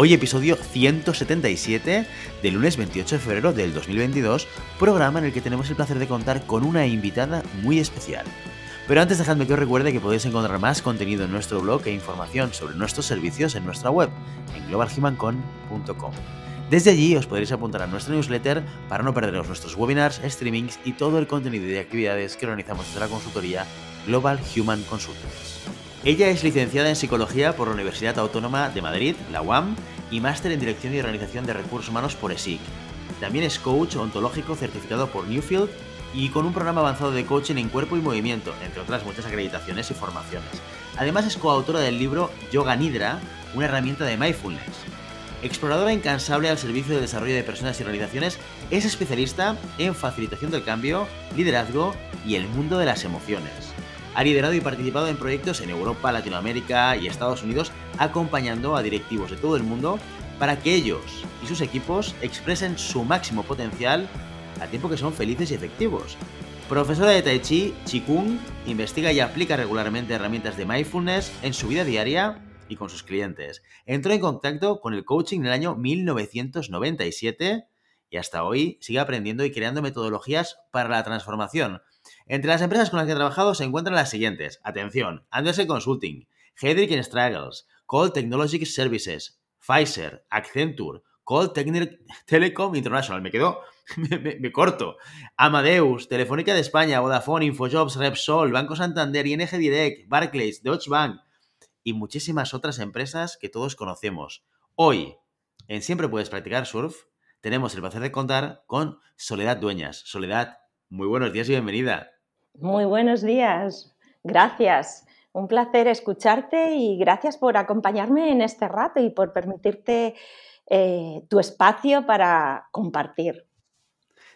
Hoy episodio 177 del lunes 28 de febrero del 2022, programa en el que tenemos el placer de contar con una invitada muy especial. Pero antes dejadme que os recuerde que podéis encontrar más contenido en nuestro blog e información sobre nuestros servicios en nuestra web, en globalhumancon.com. Desde allí os podréis apuntar a nuestra newsletter para no perderos nuestros webinars, streamings y todo el contenido y actividades que organizamos desde la consultoría Global Human Consultants. Ella es licenciada en Psicología por la Universidad Autónoma de Madrid, la UAM, y máster en Dirección y Organización de Recursos Humanos por ESIC. También es coach ontológico certificado por Newfield y con un programa avanzado de coaching en cuerpo y movimiento, entre otras muchas acreditaciones y formaciones. Además es coautora del libro Yoga Nidra, una herramienta de mindfulness. Exploradora incansable al servicio del desarrollo de personas y organizaciones, es especialista en facilitación del cambio, liderazgo y el mundo de las emociones. Ha liderado y participado en proyectos en Europa, Latinoamérica y Estados Unidos, acompañando a directivos de todo el mundo para que ellos y sus equipos expresen su máximo potencial a tiempo que son felices y efectivos. Profesora de Tai Chi, Qigong, investiga y aplica regularmente herramientas de mindfulness en su vida diaria y con sus clientes. Entró en contacto con el coaching en el año 1997 y hasta hoy sigue aprendiendo y creando metodologías para la transformación, entre las empresas con las que ha trabajado se encuentran las siguientes. Atención, Andersen Consulting, Hedrick Struggles, Cold Technology Services, Pfizer, Accenture, Cold Telecom International. Me quedo, me, corto. Amadeus, Telefónica de España, Vodafone, Infojobs, Repsol, Banco Santander, ING Direct, Barclays, Deutsche Bank y muchísimas otras empresas que todos conocemos. Hoy, en Siempre Puedes Practicar Surf, tenemos el placer de contar con Soledad Dueñas. Soledad, muy buenos días y bienvenida. Muy buenos días. Gracias. Un placer escucharte y gracias por acompañarme en este rato y por permitirte eh, tu espacio para compartir.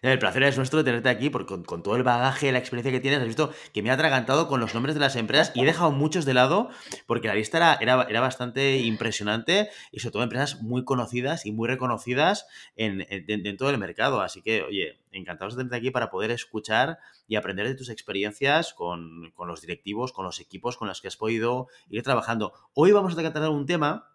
El placer es nuestro tenerte aquí, porque con, todo el bagaje, la experiencia que tienes, has visto que me ha atragantado con los nombres de las empresas y he dejado muchos de lado, porque la lista era, era, bastante impresionante y sobre todo empresas muy conocidas y muy reconocidas en, en, todo el mercado. Así que, oye, encantados de tenerte aquí para poder escuchar y aprender de tus experiencias con, con los directivos, con los equipos con los que has podido ir trabajando. Hoy vamos a tratar un tema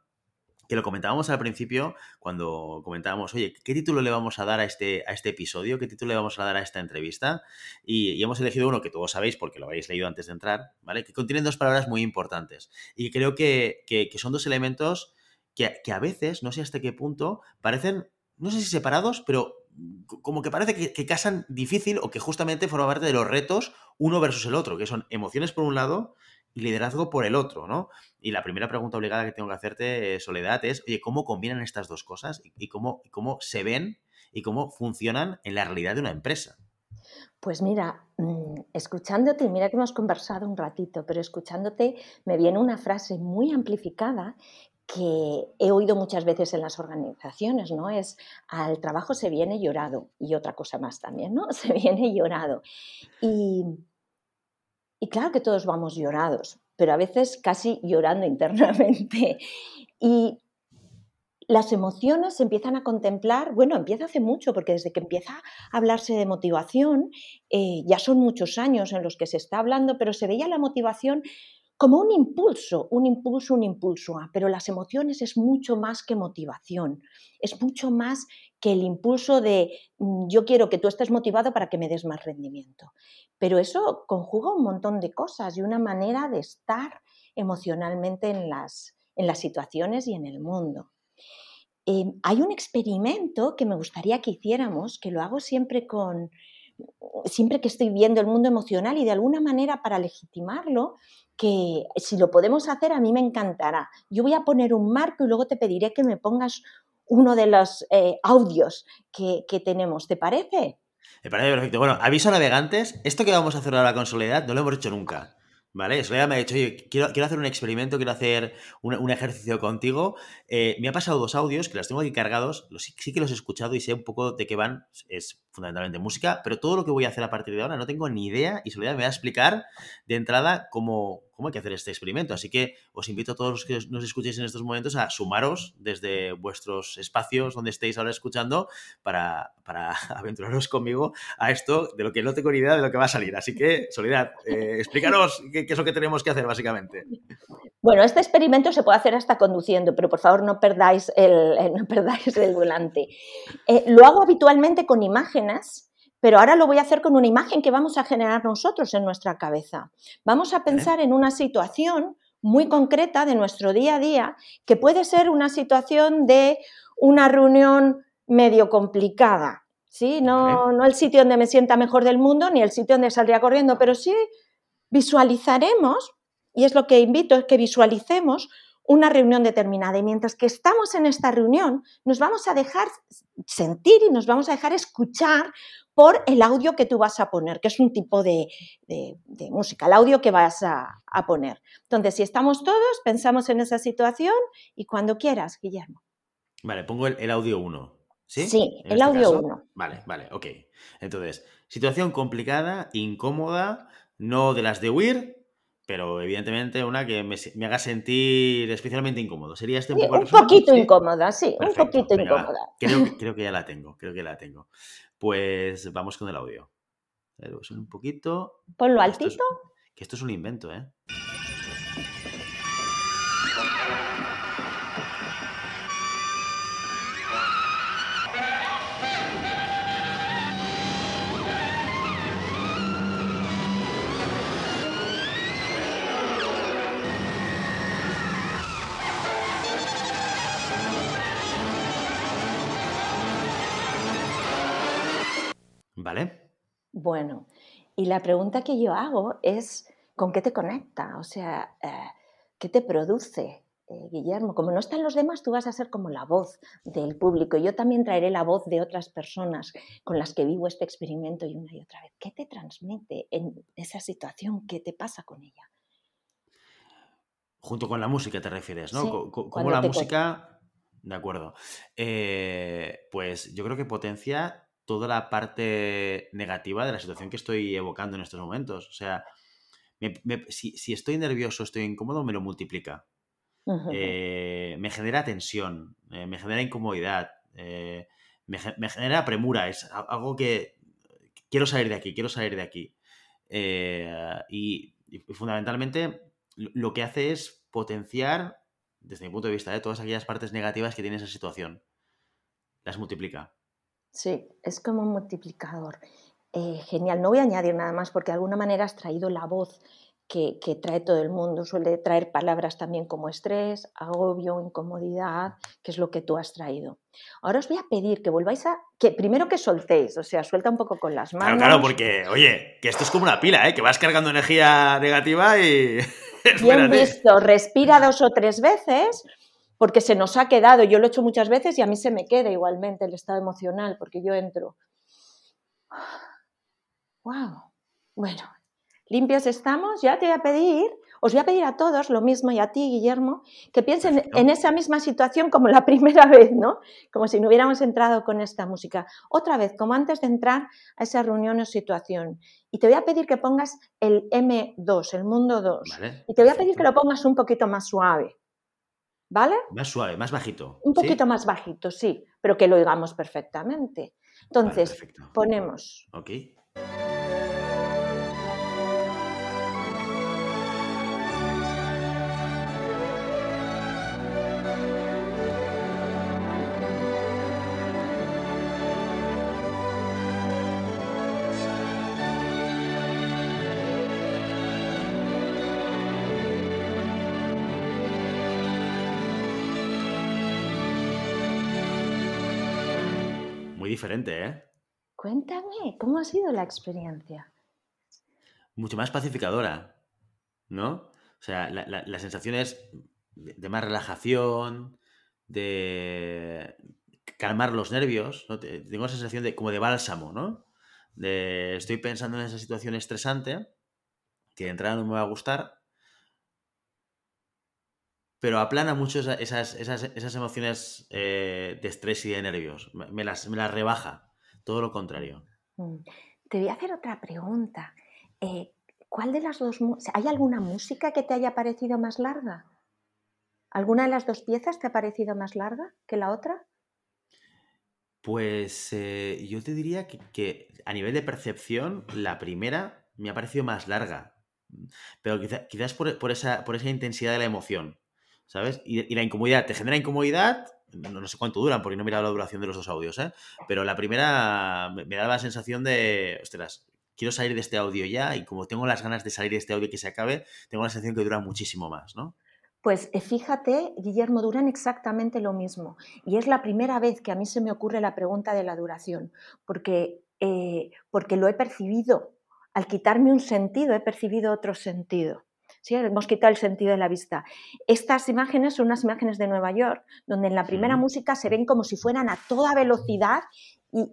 que lo comentábamos al principio cuando comentábamos, oye, ¿qué título le vamos a dar a este, a este episodio? ¿Qué título le vamos a dar a esta entrevista? Y, hemos elegido uno que todos sabéis porque lo habéis leído antes de entrar, ¿vale? Que contienen dos palabras muy importantes. Y creo que, son dos elementos que, a veces, no sé hasta qué punto, parecen, no sé si separados, pero como que parece que, que casan difícil o que justamente forma parte de los retos uno versus el otro, que son emociones por un lado y liderazgo por el otro, ¿no? Y la primera pregunta obligada que tengo que hacerte, eh, Soledad, es, oye, ¿cómo combinan estas dos cosas y, cómo, cómo se ven y cómo funcionan en la realidad de una empresa? Pues mira, mm, escuchándote, mira que hemos conversado un ratito, pero escuchándote me viene una frase muy amplificada que he oído muchas veces en las organizaciones, ¿no? Es al trabajo se viene llorado y otra cosa más también, ¿no? Se viene llorado. Y y claro que todos vamos llorados, pero a veces casi llorando internamente. Y las emociones se empiezan a contemplar, bueno, empieza hace mucho, porque desde que empieza a hablarse de motivación, eh, ya son muchos años en los que se está hablando, pero se veía la motivación como un impulso, un impulso, un impulso, pero las emociones es mucho más que motivación, es mucho más que el impulso de mm, yo quiero que tú estés motivado para que me des más rendimiento. Pero eso conjuga un montón de cosas y una manera de estar emocionalmente en las, en las situaciones y en el mundo. Em, hay un experimento que me gustaría que hiciéramos, que lo hago siempre con, siempre que estoy viendo el mundo emocional y de alguna manera para legitimarlo, que si lo podemos hacer a mí me encantará. Yo voy a poner un marco y luego te pediré que me pongas uno de los eh, audios que, tenemos. ¿Te parece? Me parece perfecto. Bueno, aviso a navegantes, esto que vamos a hacer ahora con Soledad no lo hemos hecho nunca. ¿Vale? Soledad me ha dicho, oye, quiero, hacer un experimento, quiero hacer un, ejercicio contigo. Eh, me ha pasado dos audios que los tengo aquí cargados, sí, que los he escuchado y sé un poco de qué van. Fundamentalmente música, pero todo lo que voy a hacer a partir de ahora no tengo ni idea y Soledad me va a explicar de entrada cómo, cómo hay que hacer este experimento. Así que os invito a todos los que nos escuchéis en estos momentos a sumaros desde vuestros espacios donde estéis ahora escuchando para, para aventuraros conmigo a esto de lo que no tengo ni idea de lo que va a salir. Así que, Soledad, eh, qué, es lo que tenemos que hacer básicamente. Bueno, este experimento se puede hacer hasta conduciendo, pero por favor no perdáis el, no perdáis el volante. Eh, lo hago habitualmente con imágenes, pero ahora lo voy a hacer con una imagen que vamos a generar nosotros en nuestra cabeza. Vamos a pensar en una situación muy concreta de nuestro día a día, que puede ser una situación de una reunión medio complicada, ¿sí? No, no el sitio donde me sienta mejor del mundo, ni el sitio donde saldría corriendo, pero sí visualizaremos, y es lo que invito, es que visualicemos una reunión determinada. Y mientras que estamos en esta reunión, nos vamos a dejar sentir y nos vamos a dejar escuchar por el audio que tú vas a poner, que es un tipo de, de, de música, el audio que vas a, a, poner. Entonces, si estamos todos, pensamos en esa situación y cuando quieras, Guillermo. Vale, pongo el, el audio 1. ¿Sí? Sí, el este audio 1. Vale, vale, ok. Entonces, situación complicada, incómoda, no de las de huir, pero evidentemente una que me, me, haga sentir especialmente incómodo. ¿Sería este un poco Un poquito ¿Sí? incómoda, sí, Perfecto. un poquito Venga, incómoda. Creo, que, creo que ya la tengo, creo que la tengo. Pues vamos con el audio. Un poquito. Ponlo altito. Esto es, que esto es un invento, ¿eh? ¿Vale? Bueno, y la pregunta que yo hago es, ¿con qué te conecta? O sea, eh, ¿qué te produce, eh, Guillermo? Como no están los demás, tú vas a ser como la voz del público. Yo también traeré la voz de otras personas con las que vivo este experimento y una y otra vez. ¿Qué te transmite en esa situación? ¿Qué te pasa con ella? Junto con la música te refieres, ¿no? Sí, ¿Cómo la música... De acuerdo. Eh, pues yo creo que potencia toda la parte negativa de la situación que estoy evocando en estos momentos. O sea, me, me, si, si, estoy nervioso, estoy incómodo, me lo multiplica. Uh -huh. eh, me genera tensión, eh, me genera incomodidad, eh, me, me, genera premura. Es algo que quiero salir de aquí, quiero salir de aquí. Y, y, fundamentalmente lo que hace es potenciar, desde mi punto de vista, todas aquellas partes negativas que tiene esa situación. Las multiplica. Sí, es como un multiplicador. Eh, genial, no voy a añadir nada más porque de alguna manera has traído la voz que, que, trae todo el mundo. Suele traer palabras también como estrés, agobio, incomodidad, que es lo que tú has traído. Ahora os voy a pedir que volváis a... que primero que soltéis, o sea, suelta un poco con las manos. Claro, claro, porque, oye, que esto es como una pila, ¿eh? Que vas cargando energía negativa y... Bien visto, respira dos o tres veces porque se nos ha quedado, yo lo he hecho muchas veces y a mí se me queda igualmente el estado emocional, porque yo entro. ¡Wow! Bueno, limpios estamos, ya te voy a pedir, os voy a pedir a todos lo mismo y a ti, Guillermo, que piensen en esa misma situación como la primera vez, ¿no? Como si no hubiéramos entrado con esta música. Otra vez, como antes de entrar a esa reunión o situación. Y te voy a pedir que pongas el M2, el mundo 2. Vale. Y te voy a pedir que lo pongas un poquito más suave. ¿Vale? Más suave, más bajito. Un poquito ¿sí? más bajito, sí, pero que lo oigamos perfectamente. Entonces, vale, ponemos. Ok. Diferente, ¿eh? Cuéntame, ¿cómo ha sido la experiencia? Mucho más pacificadora, ¿no? O sea, la, la, la sensación es de, de, más relajación, de calmar los nervios, ¿no? Tengo la sensación de como de bálsamo, ¿no? De estoy pensando en esa situación estresante que de entrada no me va a gustar, pero aplana mucho esas, esas, emociones eh, de estrés y de nervios. Me las, me las rebaja, todo lo contrario. Mm. Te voy a hacer otra pregunta. Eh, ¿Cuál de las dos... ¿Hay alguna música que te haya parecido más larga? ¿Alguna de las dos piezas te ha parecido más larga que la otra? Pues eh, yo te diría que, a nivel de percepción, la primera me ha parecido más larga. Pero quizás por, esa, por esa intensidad de la emoción, ¿sabes? Y, la incomodidad, te genera incomodidad, no, sé cuánto duran, porque no he mirado la duración de los dos audios, ¿eh? Pero la primera me, me daba la sensación de, ostras, quiero salir de este audio ya y como tengo las ganas de salir de este audio que se acabe, tengo la sensación que dura muchísimo más, ¿no? Pues eh, fíjate, Guillermo, duran exactamente lo mismo. Y es la primera vez que a mí se me ocurre la pregunta de la duración, porque, eh, porque lo he percibido. Al quitarme un sentido, he percibido otro sentido. ¿Sí? Hemos quitado el sentido de la vista. Estas imágenes son unas imágenes de Nueva York, donde en la primera música se ven como si fueran a toda velocidad y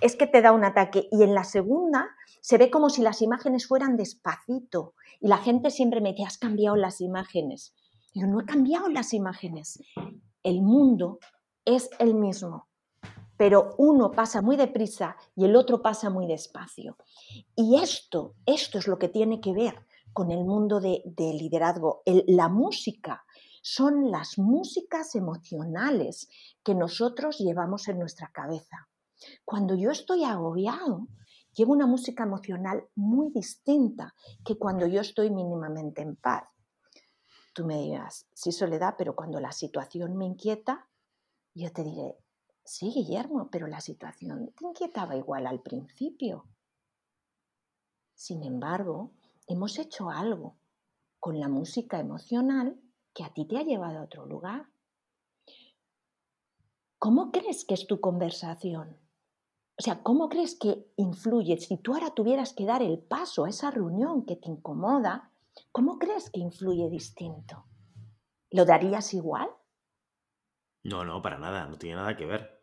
es que te da un ataque. Y en la segunda se ve como si las imágenes fueran despacito. Y la gente siempre me dice, has cambiado las imágenes. Yo no he cambiado las imágenes. El mundo es el mismo, pero uno pasa muy deprisa y el otro pasa muy despacio. Y esto, esto es lo que tiene que ver con el mundo de, liderazgo. la música son las músicas emocionales que nosotros llevamos en nuestra cabeza. Cuando yo estoy agobiado, llevo una música emocional muy distinta que cuando yo estoy mínimamente en paz. Tú me dirás, sí, Soledad, pero cuando la situación me inquieta, yo te diré, sí, Guillermo, pero la situación te inquietaba igual al principio. Sin embargo, hemos hecho algo con la música emocional que a ti te ha llevado a otro lugar. ¿Cómo crees que es tu conversación? O sea, ¿cómo crees que influye? Si tú ahora tuvieras que dar el paso a esa reunión que te incomoda, ¿cómo crees que influye distinto? ¿Lo darías igual? No, no, para nada, no tiene nada que ver.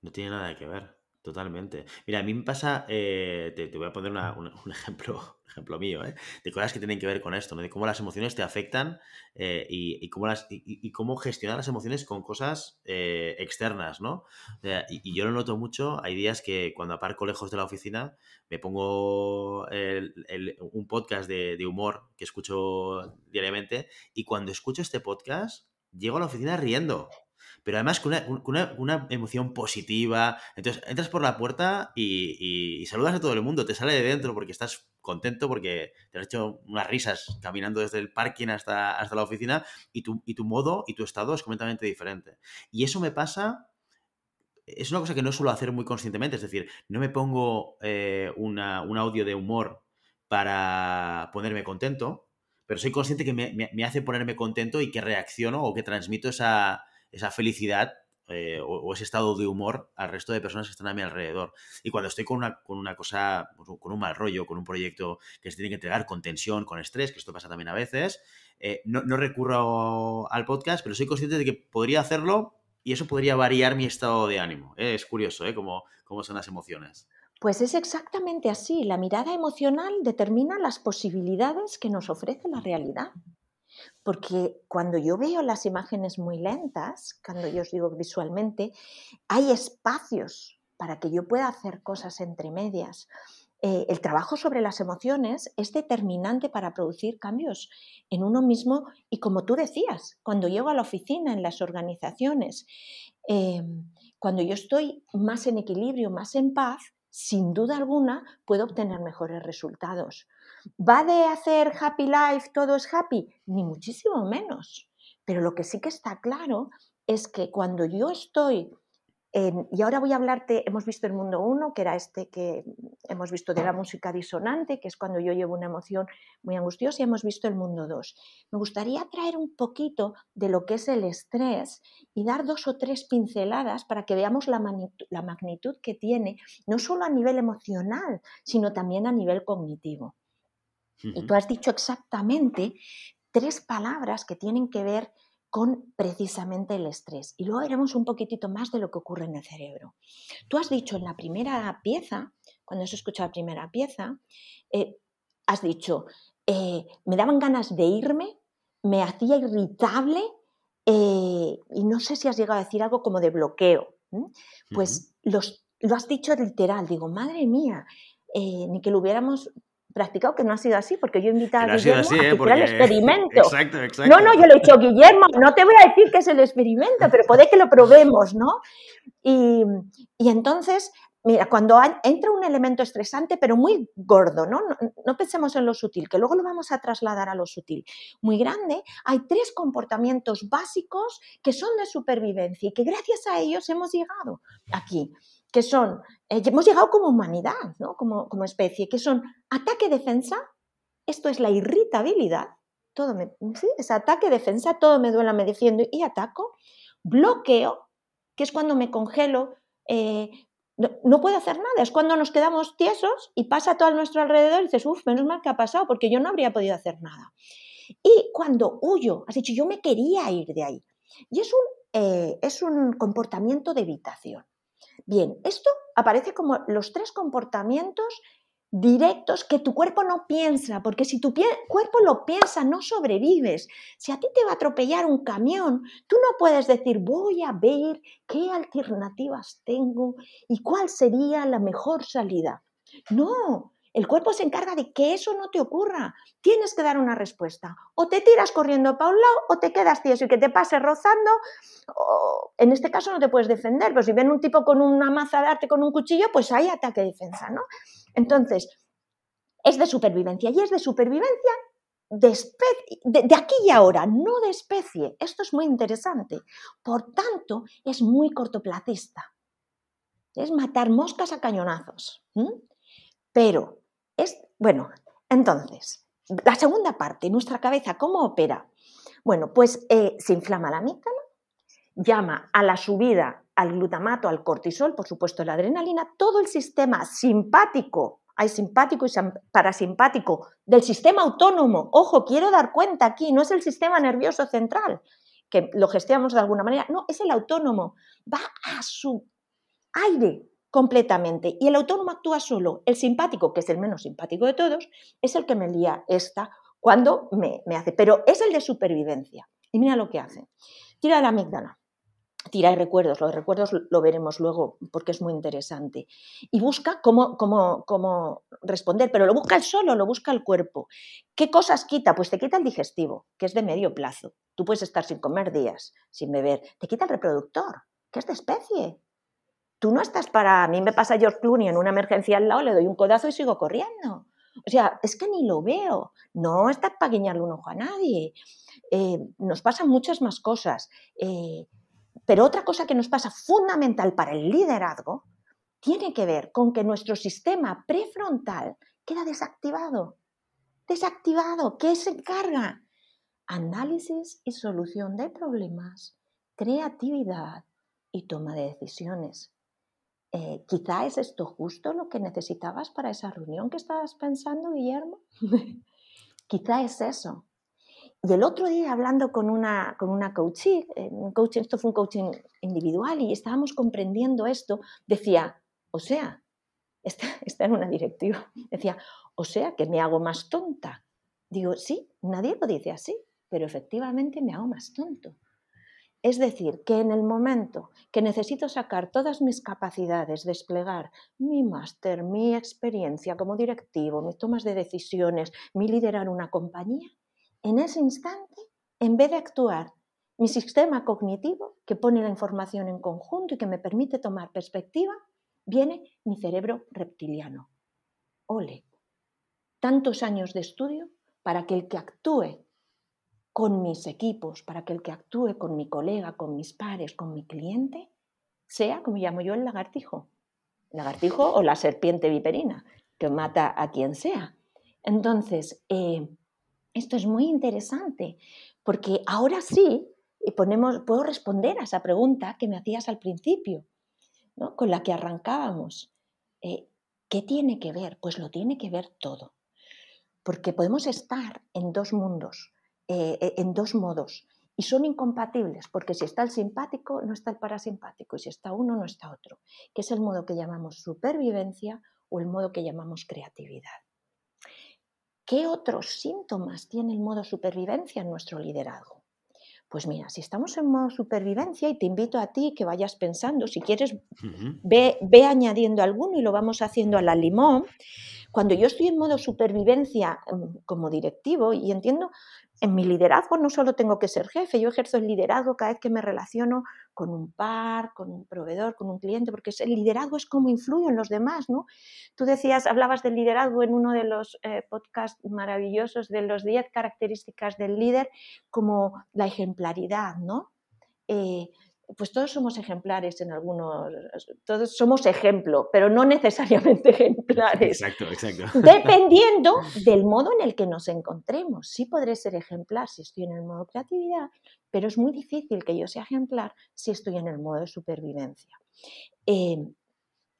No tiene nada que ver. Totalmente. Mira, a mí me pasa, eh, te, voy a poner un ejemplo, ejemplo mío, ¿eh? de cosas que tienen que ver con esto, ¿no? de cómo las emociones te afectan eh, y, cómo las, y, cómo gestionar las emociones con cosas externas, ¿no? y, yo lo noto mucho, hay días que cuando aparco lejos de la oficina me pongo un podcast de humor que escucho diariamente y cuando escucho este podcast llego a la oficina riendo pero además con una, emoción positiva. Entonces, entras por la puerta y, saludas a todo el mundo, te sale de dentro porque estás contento porque te has hecho unas risas caminando desde el parking hasta, hasta la oficina y tu, y tu modo y tu estado es completamente diferente. Y eso me pasa es una cosa que no suelo hacer muy conscientemente, es decir, no me pongo eh, un audio de humor para ponerme contento, pero soy consciente que me, hace ponerme contento y que reacciono o que transmito esa, esa felicidad eh, o, ese estado de humor al resto de personas que están a mi alrededor. Y cuando estoy con una, con una cosa, pues, con un mal rollo, con un proyecto que se tiene que entregar con tensión, con estrés, que esto pasa también a veces, eh, no, recurro al podcast, pero soy consciente de que podría hacerlo y eso podría variar mi estado de ánimo. ¿eh? Es curioso ¿eh? cómo, cómo son las emociones. Pues es exactamente así. La mirada emocional determina las posibilidades que nos ofrece la realidad. Porque cuando yo veo las imágenes muy lentas, cuando yo os digo visualmente, hay espacios para que yo pueda hacer cosas entre medias. Eh, el trabajo sobre las emociones es determinante para producir cambios en uno mismo y como tú decías, cuando llego a la oficina, en las organizaciones, em, cuando yo estoy más en equilibrio, más en paz, sin duda alguna puedo obtener mejores resultados. ¿Va de hacer happy life todo es happy? Ni muchísimo menos. Pero lo que sí que está claro es que cuando yo estoy y ahora voy a hablarte, hemos visto el mundo 1, que era este que hemos visto de la música disonante, que es cuando yo llevo una emoción muy angustiosa, y hemos visto el mundo 2. Me gustaría traer un poquito de lo que es el estrés y dar dos o tres pinceladas para que veamos la magnitud que tiene, no solo a nivel emocional, sino también a nivel cognitivo. Y tú has dicho exactamente tres palabras que tienen que ver con precisamente el estrés. Y luego veremos un poquitito más de lo que ocurre en el cerebro. Tú has dicho en la primera pieza, cuando has escuchado la primera pieza, eh, has dicho, eh, me daban ganas de irme, me hacía irritable eh, y no sé si has llegado a decir algo como de bloqueo. Pues los, lo has dicho literal, digo, madre mía, eh, ni que lo hubiéramos practicado, que no ha sido así, porque yo he invitado a Guillermo a que el experimento. Exacto, exacto. No, no, yo le he dicho, Guillermo, no te voy a decir que es el experimento, pero puede que lo probemos, ¿no? Y, y entonces Mira, cuando entra un elemento estresante, pero muy gordo, ¿no? ¿no? pensemos en lo sutil, que luego lo vamos a trasladar a lo sutil, muy grande, hay tres comportamientos básicos que son de supervivencia y que gracias a ellos hemos llegado aquí, que son, eh, hemos llegado como humanidad, ¿no? como, como especie, que son ataque-defensa, esto es la irritabilidad, todo me, ¿sí? es ataque-defensa, todo me duele, me defiendo y ataco, bloqueo, que es cuando me congelo, eh, no, puede hacer nada. Es cuando nos quedamos tiesos y pasa todo a nuestro alrededor y dices, uff, menos mal que ha pasado, porque yo no habría podido hacer nada. Y cuando huyo, has dicho, yo me quería ir de ahí. Y es un, eh, es un comportamiento de evitación. Bien, esto aparece como los tres comportamientos directos que tu cuerpo no piensa, porque si tu cuerpo lo piensa, no sobrevives. Si a ti te va a atropellar un camión, tú no puedes decir, voy a ver qué alternativas tengo y cuál sería la mejor salida. No, el cuerpo se encarga de que eso no te ocurra. Tienes que dar una respuesta. O te tiras corriendo para un lado o te quedas tieso y que te pase rozando. O, en este caso no te puedes defender, pero si ven un tipo con una maza de arte, con un cuchillo, pues hay ataque-defensa, ¿no? Entonces, es de supervivencia y es de supervivencia de, aquí y ahora, no de especie. Esto es muy interesante. Por tanto, es muy cortoplacista. Es matar moscas a cañonazos. Pero, bueno, entonces, la segunda parte, nuestra cabeza, ¿cómo opera? Bueno, pues eh, se inflama la amígdala, llama a la subida al glutamato, al cortisol, por supuesto la adrenalina, todo el sistema simpático, hay simpático y parasimpático del sistema autónomo. Ojo, quiero dar cuenta aquí, no es el sistema nervioso central, que lo gestionamos de alguna manera, no, es el autónomo, va a su aire completamente y el autónomo actúa solo. El simpático, que es el menos simpático de todos, es el que me lía esta cuando me, hace, pero es el de supervivencia. Y mira lo que hace. Tira la amígdala tira recuerdos, los recuerdos lo veremos luego porque es muy interesante. Y busca cómo, cómo, cómo, responder, pero lo busca el solo, lo busca el cuerpo. ¿Qué cosas quita? Pues te quita el digestivo, que es de medio plazo. Tú puedes estar sin comer días, sin beber. Te quita el reproductor, que es de especie. Tú no estás para... A mí me pasa George Clooney en una emergencia al lado, le doy un codazo y sigo corriendo. O sea, es que ni lo veo. No estás para guiñarle un ojo a nadie. Eh, nos pasan muchas más cosas. Eh, pero otra cosa que nos pasa fundamental para el liderazgo tiene que ver con que nuestro sistema prefrontal queda desactivado. Desactivado. ¿Qué se encarga? Análisis y solución de problemas, creatividad y toma de decisiones. Eh, quizá es esto justo lo que necesitabas para esa reunión que estabas pensando, Guillermo. quizá es eso. Y el otro día hablando con una, con una coaching, eh, coaching, esto fue un coaching individual y estábamos comprendiendo esto, decía, o sea, está, está en una directiva, decía, o sea que me hago más tonta. Digo, sí, nadie lo dice así, pero efectivamente me hago más tonto. Es decir, que en el momento que necesito sacar todas mis capacidades, desplegar mi máster, mi experiencia como directivo, mis tomas de decisiones, mi liderar una compañía, en ese instante, en vez de actuar mi sistema cognitivo, que pone la información en conjunto y que me permite tomar perspectiva, viene mi cerebro reptiliano. Ole, tantos años de estudio para que el que actúe con mis equipos, para que el que actúe con mi colega, con mis pares, con mi cliente, sea, como llamo yo, el lagartijo. Lagartijo o la serpiente viperina, que mata a quien sea. Entonces, eh, esto es muy interesante, porque ahora sí eh, ponemos, puedo responder a esa pregunta que me hacías al principio, ¿no? con la que arrancábamos. Eh, ¿Qué tiene que ver? Pues lo tiene que ver todo, porque podemos estar en dos mundos, eh, en dos modos, y son incompatibles, porque si está el simpático, no está el parasimpático, y si está uno, no está otro, que es el modo que llamamos supervivencia o el modo que llamamos creatividad. ¿qué otros síntomas tiene el modo supervivencia en nuestro liderazgo? Pues mira, si estamos en modo supervivencia y te invito a ti que vayas pensando, si quieres, ve, ve, añadiendo alguno y lo vamos haciendo a la limón. Cuando yo estoy en modo supervivencia mm, como directivo y entiendo en mi liderazgo no solo tengo que ser jefe, yo ejerzo el liderazgo cada vez que me relaciono con un par, con un proveedor, con un cliente, porque el liderazgo es cómo influyo en los demás, ¿no? Tú decías, hablabas del liderazgo en uno de los eh, podcasts maravillosos de los 10 características del líder como la ejemplaridad, ¿no? Eh, pues todos somos ejemplares en algunos, todos somos ejemplo, pero no necesariamente ejemplares. Exacto, exacto. Dependiendo del modo en el que nos encontremos. Sí podré ser ejemplar si estoy en el modo creatividad, pero es muy difícil que yo sea ejemplar si estoy en el modo de supervivencia. Eh,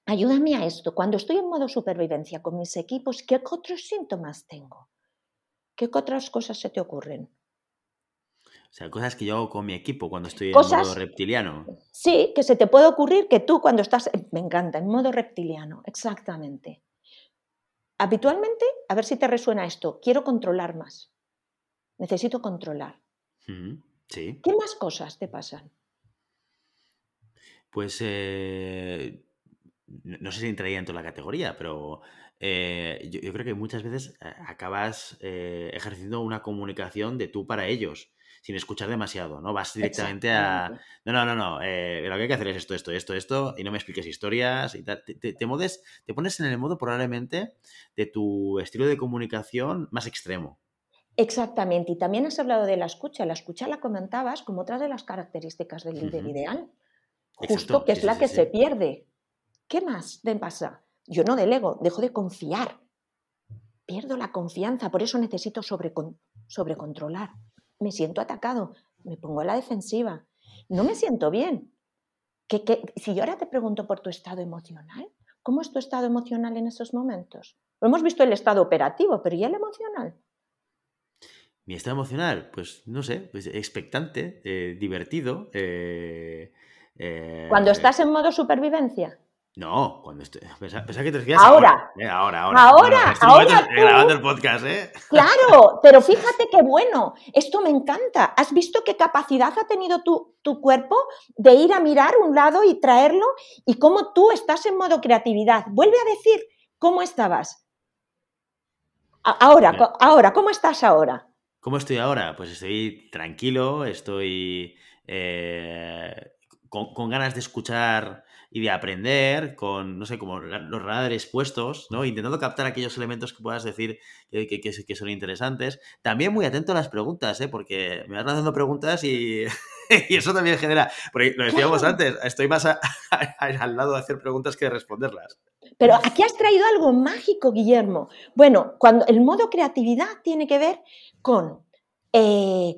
ayúdame a esto. Cuando estoy en modo supervivencia con mis equipos, ¿qué otros síntomas tengo? ¿Qué otras cosas se te ocurren? O sea, cosas que yo hago con mi equipo cuando estoy en modo reptiliano. Sí, que se te puede ocurrir que tú cuando estás, me encanta, en modo reptiliano, exactamente. Habitualmente, a ver si te resuena esto, quiero controlar más. Necesito controlar. sí. ¿Qué más cosas te pasan? Pues eh, no sé si entraría en toda la categoría, pero eh, yo, creo que muchas veces eh, acabas ejerciendo una comunicación de tú para ellos sin escuchar demasiado, ¿no? Vas directamente a... No, no, no, no, eh, lo que hay que hacer es esto, esto, esto, esto, y no me expliques historias y tal. Te, te, te pones en el modo probablemente de tu estilo de comunicación más extremo. Exactamente, y también has hablado de la escucha. La escucha la comentabas como otra de las características del líder ideal, justo que es la que se pierde. ¿Qué más te pasa? Yo no delego, dejo de confiar. Pierdo la confianza, por eso necesito sobrecontrolar me siento atacado, me pongo a la defensiva, no me siento bien. si yo ahora te pregunto por tu estado emocional, ¿cómo es tu estado emocional en esos momentos? hemos visto el estado operativo, pero ¿y el emocional? Mi estado emocional, pues no sé, pues expectante, eh, divertido. Eh, eh, Cuando estás en modo supervivencia. No, cuando estoy. Pensaba, que te refieres ahora. Ahora, ahora. Ahora, ahora. grabando el podcast, ¿eh? Claro, pero fíjate qué bueno. Esto me encanta. ¿Has visto qué capacidad ha tenido tu, tu cuerpo de ir a mirar un lado y traerlo? Y cómo tú estás en modo creatividad. Vuelve a decir cómo estabas. Ahora, ahora, ¿cómo estás ahora? ¿Cómo estoy ahora? Pues estoy tranquilo, estoy eh, con ganas de escuchar y de aprender con, no sé, como los radares puestos, ¿no? Intentando captar aquellos elementos que puedas decir que, que, son interesantes. También muy atento a las preguntas, ¿eh? Porque me vas lanzando preguntas y, y eso también genera, porque lo decíamos antes, estoy más al lado de hacer preguntas que de responderlas. Pero aquí has traído algo mágico, Guillermo. Bueno, cuando el modo creatividad tiene que ver con, eh,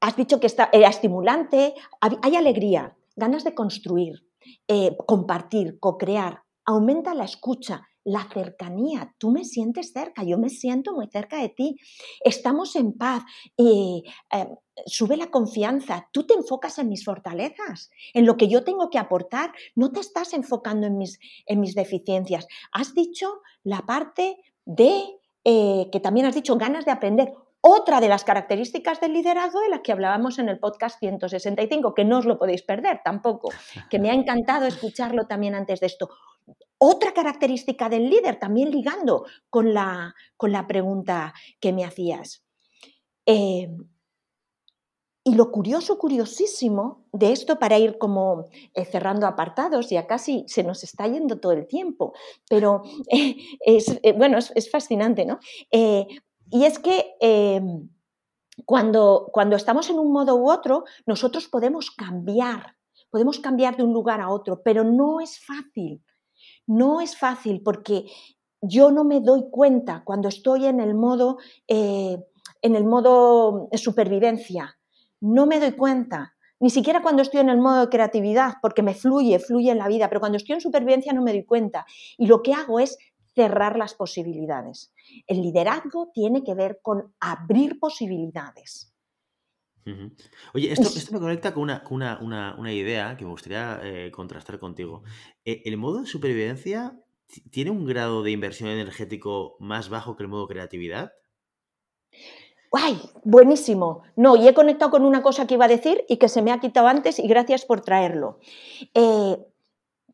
has dicho que está, era estimulante, hay alegría, ganas de construir, eh, compartir, co-crear, aumenta la escucha, la cercanía. Tú me sientes cerca, yo me siento muy cerca de ti. Estamos en paz, eh, sube la confianza. Tú te enfocas en mis fortalezas, en lo que yo tengo que aportar. No te estás enfocando en mis, en mis deficiencias. Has dicho la parte de, eh, que también has dicho, ganas de aprender. Otra de las características del liderazgo de las que hablábamos en el podcast 165, que no os lo podéis perder tampoco, que me ha encantado escucharlo también antes de esto. Otra característica del líder, también ligando con la, con la pregunta que me hacías. Eh, y lo curioso, curiosísimo de esto, para ir como eh, cerrando apartados, ya casi se nos está yendo todo el tiempo, pero eh, es, bueno, es, es, fascinante, ¿no? Y es que em, cuando, cuando estamos en un modo u otro, nosotros podemos cambiar, podemos cambiar de un lugar a otro, pero no es fácil. No es fácil porque yo no me doy cuenta cuando estoy en el modo, eh, en el modo de supervivencia. No me doy cuenta. Ni siquiera cuando estoy en el modo de creatividad, porque me fluye, fluye en la vida, pero cuando estoy en supervivencia no me doy cuenta. Y lo que hago es cerrar las posibilidades. El liderazgo tiene que ver con abrir posibilidades. Oye, esto, me conecta con una, idea que me gustaría eh, contrastar contigo. Eh, ¿El modo de supervivencia tiene un grado de inversión energético más bajo que el modo creatividad? ¡Ay! Buenísimo. No, y he conectado con una cosa que iba a decir y que se me ha quitado antes y gracias por traerlo. Eh,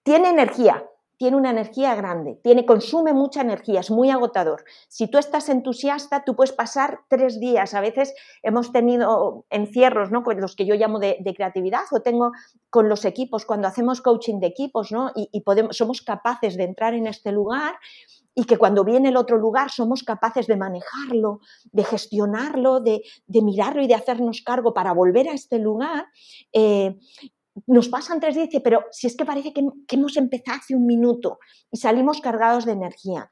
tiene energía, tiene una energía grande, tiene, consume mucha energía, es muy agotador. Si tú estás entusiasta, tú puedes pasar tres días. A veces hemos tenido encierros, ¿no? Los que yo llamo de, creatividad, o tengo con los equipos, cuando hacemos coaching de equipos, ¿no? Y, podemos, somos capaces de entrar en este lugar y que cuando viene el otro lugar somos capaces de manejarlo, de gestionarlo, de, mirarlo y de hacernos cargo para volver a este lugar, eh, nos pasan tres días y dice, pero si es que parece que, que, hemos empezado hace un minuto y salimos cargados de energía.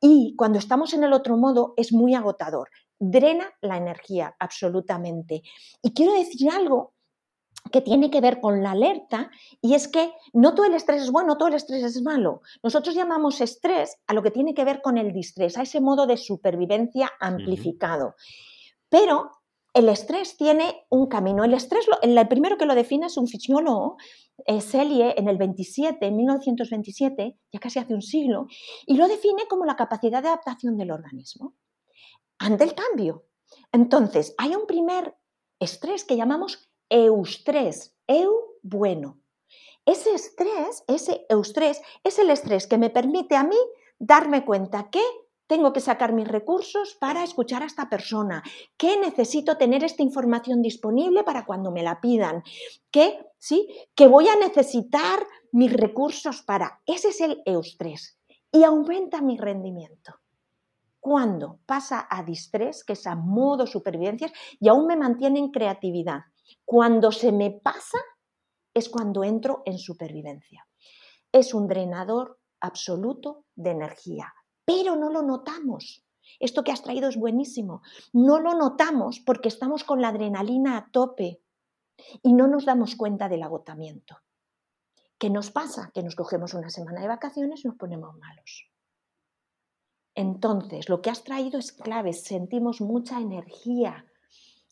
Y cuando estamos en el otro modo es muy agotador, drena la energía absolutamente. Y quiero decir algo que tiene que ver con la alerta y es que no todo el estrés es bueno, todo el estrés es malo. Nosotros llamamos estrés a lo que tiene que ver con el distrés, a ese modo de supervivencia amplificado. Pero el estrés tiene un camino. El estrés, el primero que lo define es un fisiólogo, Selye, en el 27, en 1927, ya casi hace un siglo, y lo define como la capacidad de adaptación del organismo ante el cambio. Entonces, hay un primer estrés que llamamos eustrés, eu bueno. Ese estrés, ese eustrés, es el estrés que me permite a mí darme cuenta que tengo que sacar mis recursos para escuchar a esta persona, que necesito tener esta información disponible para cuando me la pidan, que sí, que voy a necesitar mis recursos para. Ese es el eustrés y aumenta mi rendimiento. Cuando pasa a distrés, que es a modo supervivencias, y aún me mantiene en creatividad. Cuando se me pasa es cuando entro en supervivencia. Es un drenador absoluto de energía, pero no lo notamos. Esto que has traído es buenísimo. No lo notamos porque estamos con la adrenalina a tope y no nos damos cuenta del agotamiento. ¿Qué nos pasa? Que nos cogemos una semana de vacaciones y nos ponemos malos. Entonces, lo que has traído es clave. Sentimos mucha energía,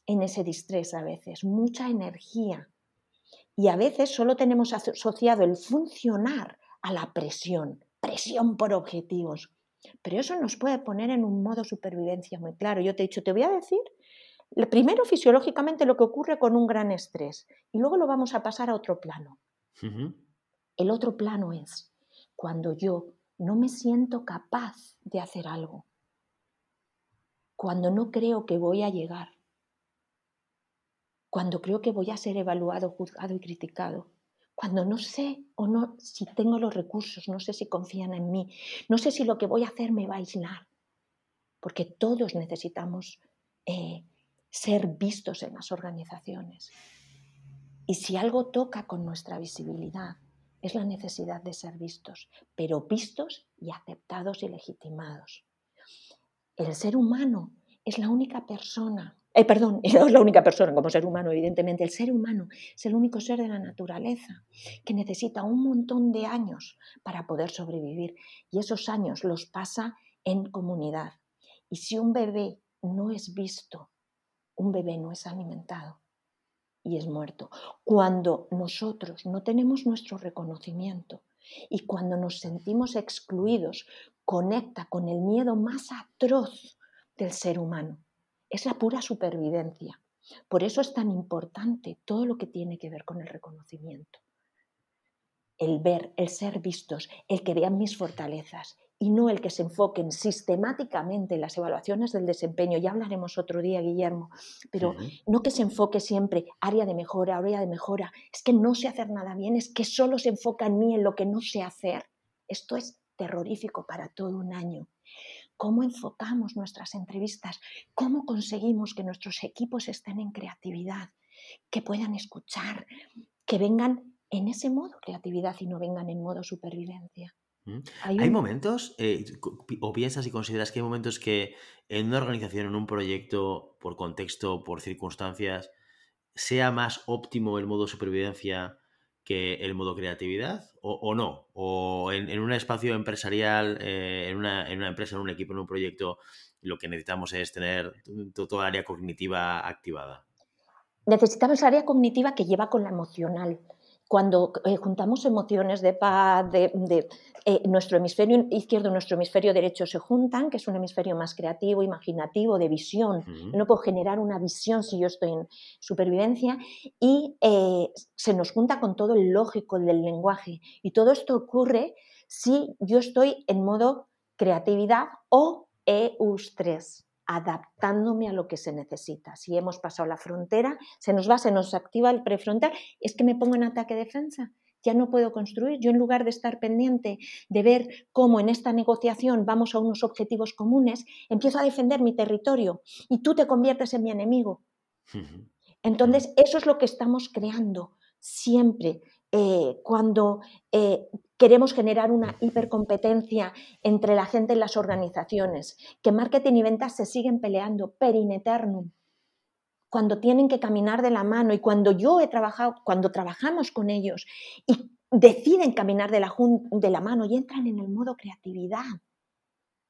en ese distrés a veces, mucha energía. Y a veces solo tenemos asociado el funcionar a la presión, presión por objetivos. Pero eso nos puede poner en un modo supervivencia muy claro. Yo te he dicho, te voy a decir primero fisiológicamente lo que ocurre con un gran estrés y luego lo vamos a pasar a otro plano. El otro plano es cuando yo no me siento capaz de hacer algo, cuando no creo que voy a llegar, cuando creo que voy a ser evaluado, juzgado y criticado, cuando no sé o no si tengo los recursos, no sé si confían en mí, no sé si lo que voy a hacer me va a aislar, porque todos necesitamos eh, ser vistos en las organizaciones. Y si algo toca con nuestra visibilidad, es la necesidad de ser vistos, pero vistos y aceptados y legitimados. El ser humano es la única persona eh, perdón, no es la única persona como ser humano, evidentemente. El ser humano es el único ser de la naturaleza que necesita un montón de años para poder sobrevivir. Y esos años los pasa en comunidad. Y si un bebé no es visto, un bebé no es alimentado y es muerto. Cuando nosotros no tenemos nuestro reconocimiento y cuando nos sentimos excluidos, conecta con el miedo más atroz del ser humano es la pura supervivencia. Por eso es tan importante todo lo que tiene que ver con el reconocimiento. El ver, el ser vistos, el que vean mis fortalezas y no el que se enfoquen sistemáticamente en las evaluaciones del desempeño. Ya hablaremos otro día, Guillermo, pero no que se enfoque siempre área de mejora, área de mejora. Es que no sé hacer nada bien, es que solo se enfoca en mí, en lo que no sé hacer. Esto es terrorífico para todo un año cómo enfocamos nuestras entrevistas, cómo conseguimos que nuestros equipos estén en creatividad, que puedan escuchar, que vengan en ese modo creatividad y no vengan en modo supervivencia. Mm. Hay, momentos, eh, o piensas y consideras que hay momentos que en una organización, en un proyecto, por contexto, por circunstancias, sea más óptimo el modo supervivencia que el modo creatividad o, no? ¿O en, un espacio empresarial, eh, en, una, empresa, en un equipo, en un proyecto, lo que necesitamos es tener toda el área cognitiva activada? Necesitamos área cognitiva que lleva con la emocional, cuando eh, juntamos emociones de paz, de, eh, nuestro hemisferio izquierdo y nuestro hemisferio derecho se juntan, que es un hemisferio más creativo, imaginativo, de visión. No puedo generar una visión si yo estoy en supervivencia y eh, se nos junta con todo el lógico del lenguaje. Y todo esto ocurre si yo estoy en modo creatividad o EUS3 adaptándome a lo que se necesita. Si hemos pasado la frontera, se nos va, se nos activa el prefrontal, es que me pongo en ataque-defensa. Ya no puedo construir. Yo en lugar de estar pendiente de ver cómo en esta negociación vamos a unos objetivos comunes, empiezo a defender mi territorio y tú te conviertes en mi enemigo. Entonces, eso es lo que estamos creando siempre. Eh, cuando eh, queremos generar una hipercompetencia entre la gente en las organizaciones, que marketing y ventas se siguen peleando per eternum, cuando tienen que caminar de la mano y cuando yo he trabajado, cuando trabajamos con ellos y deciden caminar de la, de la mano y entran en el modo creatividad,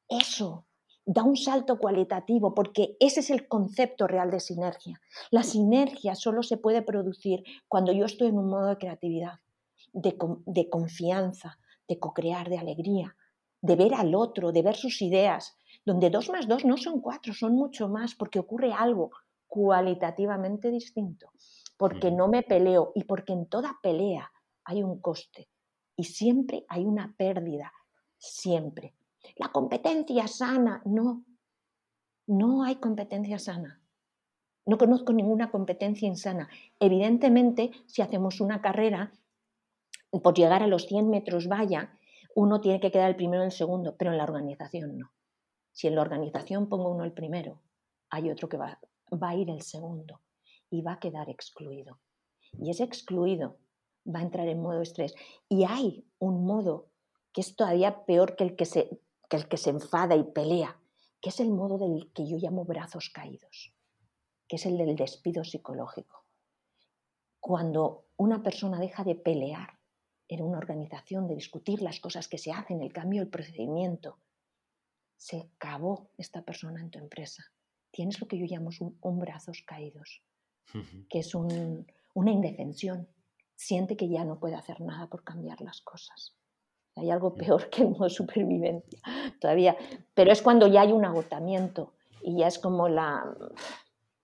eso da un salto cualitativo porque ese es el concepto real de sinergia. La sinergia solo se puede producir cuando yo estoy en un modo de creatividad de, confianza, de co-crear, de alegría, de ver al otro, de ver sus ideas, donde dos más dos no son cuatro, son mucho más, porque ocurre algo cualitativamente distinto, porque no me peleo y porque en toda pelea hay un coste y siempre hay una pérdida, siempre. La competencia sana, no, no hay competencia sana. No conozco ninguna competencia insana. Evidentemente, si hacemos una carrera, por llegar a los 100 metros vaya, uno tiene que quedar el primero y el segundo, pero en la organización no. Si en la organización pongo uno el primero, hay otro que va, va a ir el segundo y va a quedar excluido. Y ese excluido va a entrar en modo estrés. Y hay un modo que es todavía peor que el que se, que el que se enfada y pelea, que es el modo del que yo llamo brazos caídos, que es el del despido psicológico. Cuando una persona deja de pelear en una organización, de discutir las cosas que se hacen, el cambio del procedimiento. Se acabó esta persona en tu empresa. Tienes lo que yo llamo un, brazos caídos, que es una indefensión. Siente que ya no puede hacer nada por cambiar las cosas. Hay algo peor que el modo supervivencia todavía, pero es cuando ya hay un agotamiento y ya es como la,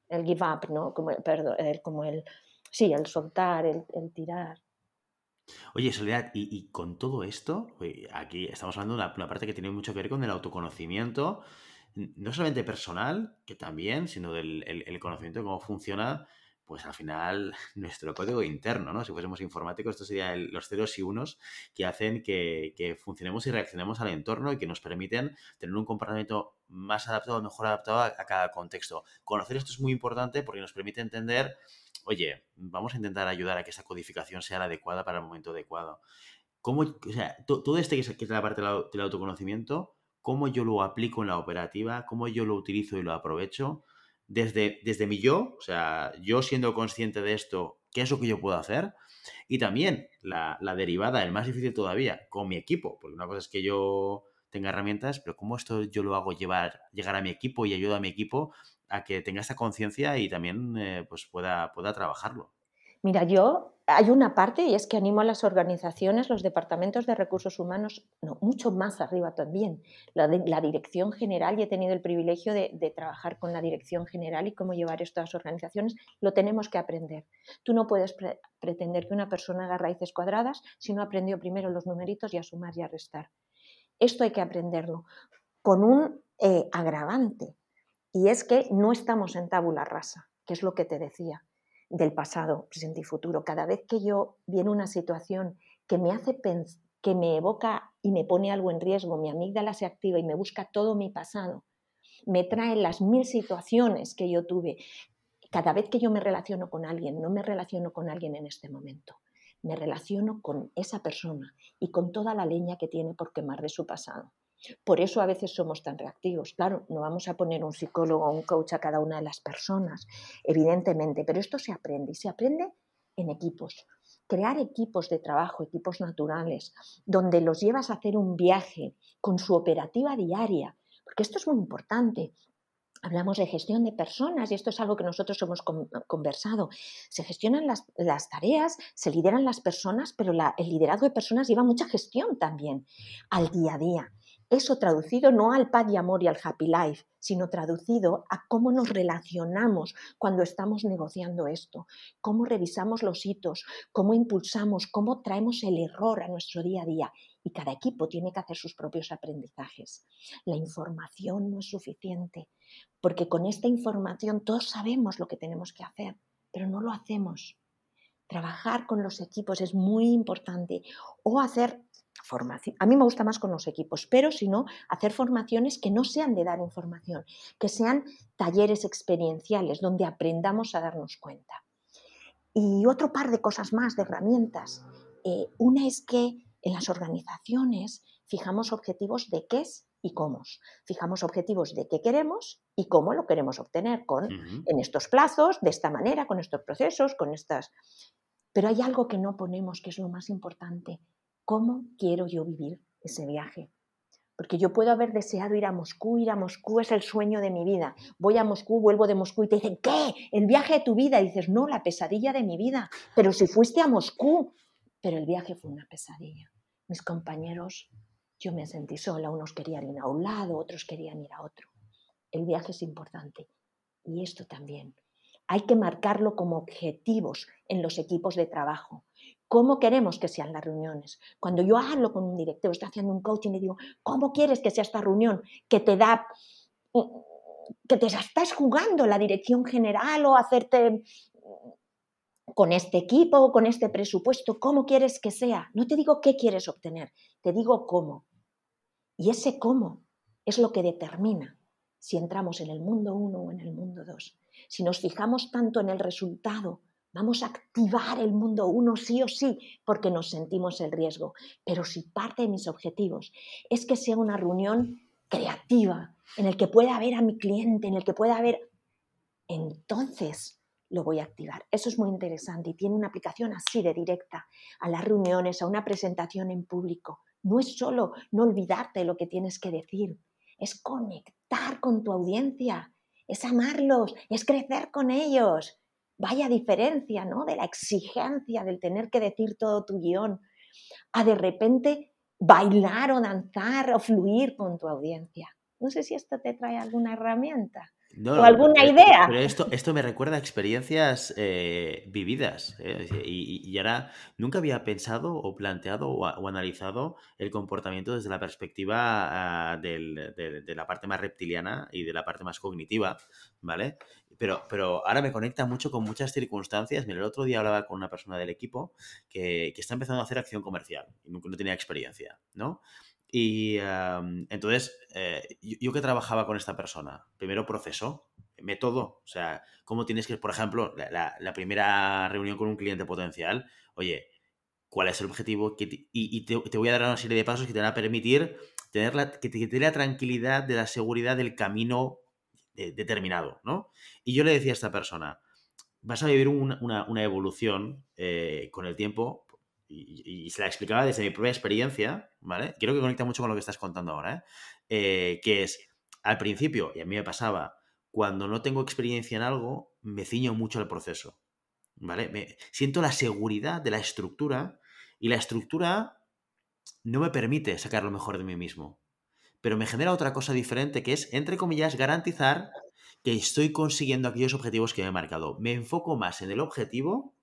el give up, ¿no? Como, perdón, el, como el, sí, el soltar, el tirar. Oye, Soledad, y, con todo esto, aquí estamos hablando de una, parte que tiene mucho que ver con el autoconocimiento, no solamente personal, que también, sino del el, conocimiento de cómo funciona, pues al final, nuestro código interno, ¿no? Si fuésemos informáticos, esto serían los ceros y unos que hacen que, funcionemos y reaccionemos al entorno y que nos permiten tener un comportamiento más adaptado, mejor adaptado a cada contexto. Conocer esto es muy importante porque nos permite entender oye, vamos a intentar ayudar a que esa codificación sea la adecuada para el momento adecuado. ¿Cómo, o sea, todo este que es, la parte del autoconocimiento, cómo yo lo aplico en la operativa, cómo yo lo utilizo y lo aprovecho, desde, desde mi yo, o sea, yo siendo consciente de esto, ¿qué es lo que yo puedo hacer? Y también la, la derivada, el más difícil todavía, con mi equipo, porque una cosa es que yo tenga herramientas, pero cómo esto yo lo hago llevar, llegar a mi equipo y ayudo a mi equipo a que tenga esta conciencia y también eh, pues pueda, pueda trabajarlo. Mira, yo hay una parte y es que animo a las organizaciones, los departamentos de recursos humanos, no, mucho más arriba también, la, dirección general, y he tenido el privilegio de, trabajar con la dirección general y cómo llevar esto a las organizaciones, lo tenemos que aprender. Tú no puedes pretender que una persona haga raíces cuadradas si no aprendió primero los numeritos y a sumar y a restar. Esto hay que aprenderlo con un eh, agravante, y es que no estamos en tabula rasa, que es lo que te decía, del pasado, presente y futuro. Cada vez que yo viene una situación que me hace que me evoca y me pone algo en riesgo, mi amígdala se activa y me busca todo mi pasado, me trae las mil situaciones que yo tuve. Cada vez que yo me relaciono con alguien, no me relaciono con alguien en este momento, me relaciono con esa persona y con toda la leña que tiene por quemar de su pasado. Por eso a veces somos tan reactivos. Claro, no vamos a poner un psicólogo o un coach a cada una de las personas, evidentemente, pero esto se aprende y se aprende en equipos. Crear equipos de trabajo, equipos naturales, donde los llevas a hacer un viaje con su operativa diaria, porque esto es muy importante. Hablamos de gestión de personas y esto es algo que nosotros hemos conversado. Se gestionan las, tareas, se lideran las personas, pero el liderazgo de personas lleva mucha gestión también al día a día. Eso traducido no al paz y amor y al happy life, sino traducido a cómo nos relacionamos cuando estamos negociando esto, cómo revisamos los hitos, cómo impulsamos, cómo traemos el error a nuestro día a día. Y cada equipo tiene que hacer sus propios aprendizajes. La información no es suficiente, porque con esta información todos sabemos lo que tenemos que hacer, pero no lo hacemos. Trabajar con los equipos es muy importante o hacer formación. A mí me gusta más con los equipos, pero si no, hacer formaciones que no sean de dar información, que sean talleres experienciales donde aprendamos a darnos cuenta. Y otro par de cosas más, de herramientas. Eh, una es que en las organizaciones fijamos objetivos de qué es y cómo. Fijamos objetivos de qué queremos y cómo lo queremos obtener con, en estos plazos, de esta manera, con estos procesos, con estas... Pero hay algo que no ponemos, que es lo más importante, ¿Cómo quiero yo vivir ese viaje? Porque yo puedo haber deseado ir a Moscú, ir a Moscú es el sueño de mi vida. Voy a Moscú, vuelvo de Moscú y te dicen, ¿qué? El viaje de tu vida. Y dices, no, la pesadilla de mi vida. Pero si fuiste a Moscú. Pero el viaje fue una pesadilla. Mis compañeros, yo me sentí sola. Unos querían ir a un lado, otros querían ir a otro. El viaje es importante. Y esto también. Hay que marcarlo como objetivos en los equipos de trabajo ¿Cómo queremos que sean las reuniones? Cuando yo hablo con un directivo, estoy haciendo un coaching y digo, ¿cómo quieres que sea esta reunión? Que te da, que te estás jugando la dirección general o hacerte con este equipo o con este presupuesto, ¿cómo quieres que sea? No te digo qué quieres obtener, te digo cómo. Y ese cómo es lo que determina si entramos en el mundo 1 o en el mundo 2. Si nos fijamos tanto en el resultado Vamos a activar el mundo uno sí o sí porque nos sentimos el riesgo. Pero si parte de mis objetivos es que sea una reunión creativa, en el que pueda haber a mi cliente, en el que pueda haber, entonces lo voy a activar. Eso es muy interesante y tiene una aplicación así de directa a las reuniones, a una presentación en público. No es solo no olvidarte de lo que tienes que decir, es conectar con tu audiencia, es amarlos, es crecer con ellos vaya diferencia, ¿no? De la exigencia del tener que decir todo tu guion, a de repente bailar o danzar o fluir con tu audiencia. No sé si esto te trae alguna herramienta. ¿O alguna idea? Pero esto, esto me recuerda a experiencias eh, vividas. Eh, y, ahora nunca había pensado o planteado o, analizado el comportamiento desde la perspectiva ah, de la parte más reptiliana y de la parte más cognitiva, ¿vale? Pero, pero ahora me conecta mucho con muchas circunstancias. Mira, el otro día hablaba con una persona del equipo que, que está empezando a hacer acción comercial y no, no tenía experiencia, ¿no? Y entonces, eh, yo, que trabajaba con esta persona, primero proceso, método, o sea, cómo tienes que, por ejemplo, la, primera reunión con un cliente potencial, oye, ¿cuál es el objetivo? y, te, voy a dar una serie de pasos que te van a permitir tener la, que te, dé la tranquilidad de la seguridad del camino determinado, ¿no? Y yo le decía a esta persona, vas a vivir una, evolución eh, con el tiempo y, se la explicaba desde mi propia experiencia, ¿vale? Creo que conecta mucho con lo que estás contando ahora, ¿eh? ¿eh? que es, al principio, y a mí me pasaba, cuando no tengo experiencia en algo, me ciño mucho al proceso, ¿vale? Me, siento la seguridad de la estructura y la estructura no me permite sacar lo mejor de mí mismo, pero me genera otra cosa diferente que es, entre comillas, garantizar que estoy consiguiendo aquellos objetivos que me he marcado. Me enfoco más en el objetivo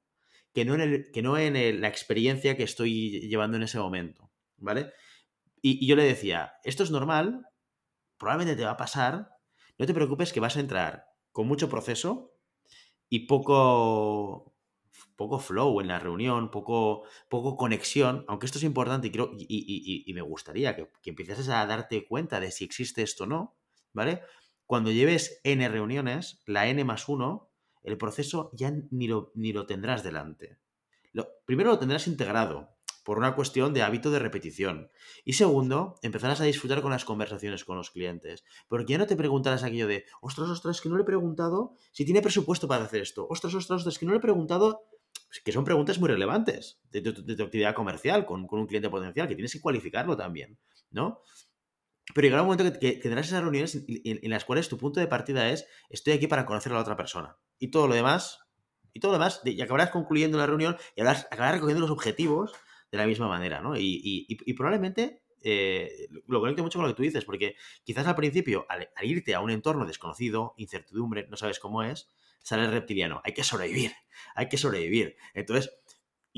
que no en, el, que no en la experiencia que estoy llevando en ese momento, ¿vale? Y, yo le decía, esto es normal, probablemente te va a pasar, no te preocupes que vas a entrar con mucho proceso y poco, poco flow en la reunión, poco, poco conexión, aunque esto es importante y, creo, y, me gustaría que, que, empieces a darte cuenta de si existe esto o no, ¿vale? Cuando lleves N reuniones, la N más 1 el proceso ya ni lo, ni lo tendrás delante. Lo, primero lo tendrás integrado por una cuestión de hábito de repetición. Y segundo, empezarás a disfrutar con las conversaciones con los clientes. Porque ya no te preguntarás aquello de, ostras, ostras, que no le he preguntado si tiene presupuesto para hacer esto. Ostras, ostras, ostras, que no le he preguntado que son preguntas muy relevantes de tu, actividad comercial con, con, un cliente potencial, que tienes que cualificarlo también, ¿no? Pero llegará un momento que, tendrás esas reuniones en, las cuales tu punto de partida es estoy aquí para conocer a la otra persona. Y todo lo demás, y todo lo demás, y acabarás concluyendo la reunión y acabarás recogiendo los objetivos de la misma manera, ¿no? Y, probablemente eh, lo conecto mucho con lo que tú dices, porque quizás al principio, al, irte a un entorno desconocido, incertidumbre, no sabes cómo es, sale el reptiliano, hay que sobrevivir, hay que sobrevivir. Entonces,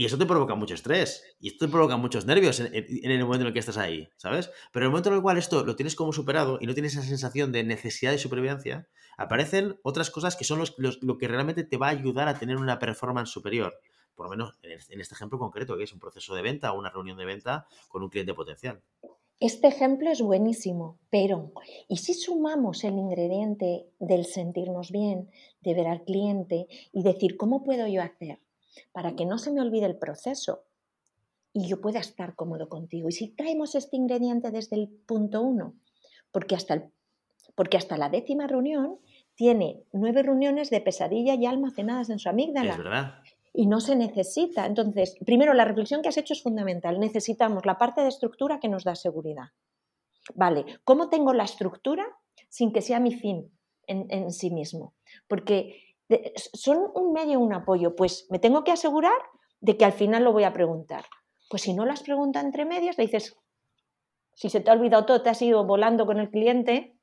y eso te provoca mucho estrés. Y esto te provoca muchos nervios en, el momento en el que estás ahí, ¿sabes? Pero en el momento en el cual esto lo tienes como superado y no tienes esa sensación de necesidad de supervivencia, aparecen otras cosas que son los, lo que realmente te va a ayudar a tener una performance superior. Por lo menos en este ejemplo concreto, que es un proceso de venta o una reunión de venta con un cliente potencial. Este ejemplo es buenísimo, pero ¿y si sumamos el ingrediente del sentirnos bien, de ver al cliente y decir, ¿cómo puedo yo hacer para que no se me olvide el proceso y yo pueda estar cómodo contigo. Y si traemos este ingrediente desde el punto uno, porque hasta, porque hasta la décima reunión tiene nueve reuniones de pesadilla ya almacenadas en su amígdala. Es verdad. Y no se necesita. Entonces, primero, la reflexión que has hecho es fundamental. Necesitamos la parte de estructura que nos da seguridad. Vale, ¿cómo tengo la estructura sin que sea mi fin en, en sí mismo? Porque son un medio, un apoyo. Pues me tengo que asegurar de que al final lo voy a preguntar. Pues si no las preguntas entre medias, le dices, si se te ha olvidado todo, te has ido volando con el cliente,